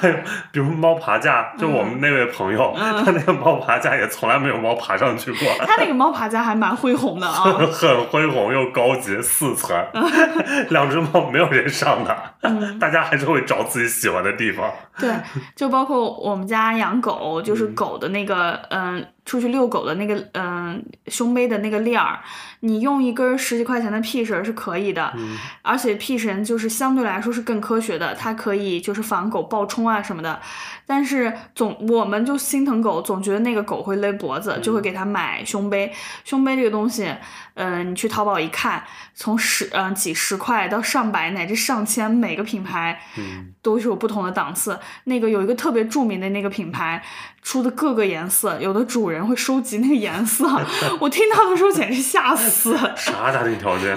还有，比如猫爬架，就我们那位朋友，嗯 他那个猫爬架也从来没有猫爬上去过，他那个猫爬架还蛮恢宏的啊。很恢宏又高级，四层，两只猫没有人上的，嗯大家还是会找自己喜欢的地方。对，就包括我们家养狗，就是嗯狗的那个，嗯、出去遛狗的那个，嗯、胸杯的那个链儿，你用一根十几块钱的屁绳是可以的，嗯而且屁绳就是相对来说是更科学的，它可以就是防狗暴冲啊什么的。但是总我们就心疼狗，总觉得那个狗会勒脖子，就会给它买胸背。胸背这个东西，嗯、你去淘宝一看，从十嗯、几十块到上百乃至上千，每个品牌嗯，都是有不同的档次。那个有一个特别著名的那个品牌出的各个颜色，有的主人会收集那个颜色，我听到的时候简直吓死。啥家庭条件？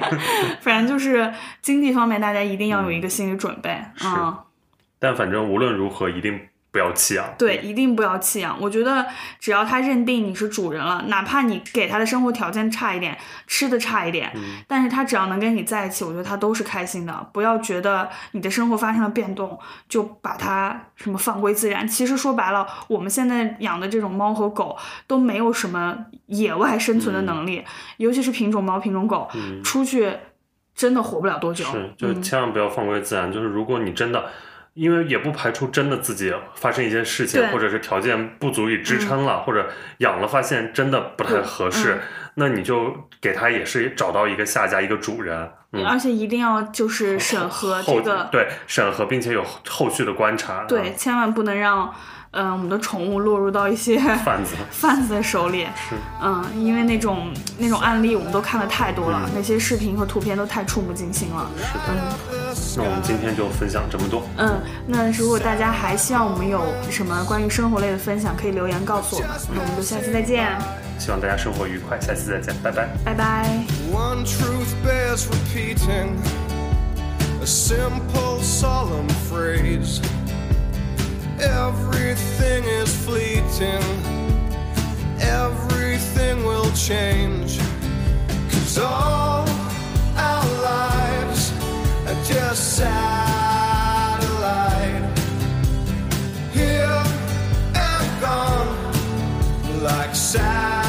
反正就是经济方面，大家一定要有一个心理准备是啊、但反正无论如何，一定不要弃养。对，一定不要弃养。我觉得只要他认定你是主人了，哪怕你给他的生活条件差一点，吃的差一点，嗯但是他只要能跟你在一起，我觉得他都是开心的。不要觉得你的生活发生了变动，就把它什么放归自然。其实说白了，我们现在养的这种猫和狗都没有什么野外生存的能力，尤其是品种猫、品种狗，嗯，出去真的活不了多久。是，就千万不要放归自然。就是如果你真的，因为也不排除真的自己发生一些事情，或者是条件不足以支撑了，或者养了发现真的不太合适，嗯那你就给它也是找到一个下家一个主人。嗯，而且一定要就是审核后这个，对审核，并且有后续的观察。对，嗯，千万不能让，嗯、我们的宠物落入到一些 贩子 贩子的手里。是嗯，因为那种那种案例我们都看的太多了，嗯那些视频和图片都太触目惊心了。嗯那我们今天就分享这么多。嗯，那如果大家还希望我们有什么关于生活类的分享，可以留言告诉我们。那我们就下期再见，希望大家生活愉快，下期再见，拜拜。拜拜。Everything is fleeting, everything will change. Cause all our lives are just satellite. Here and gone like satellite,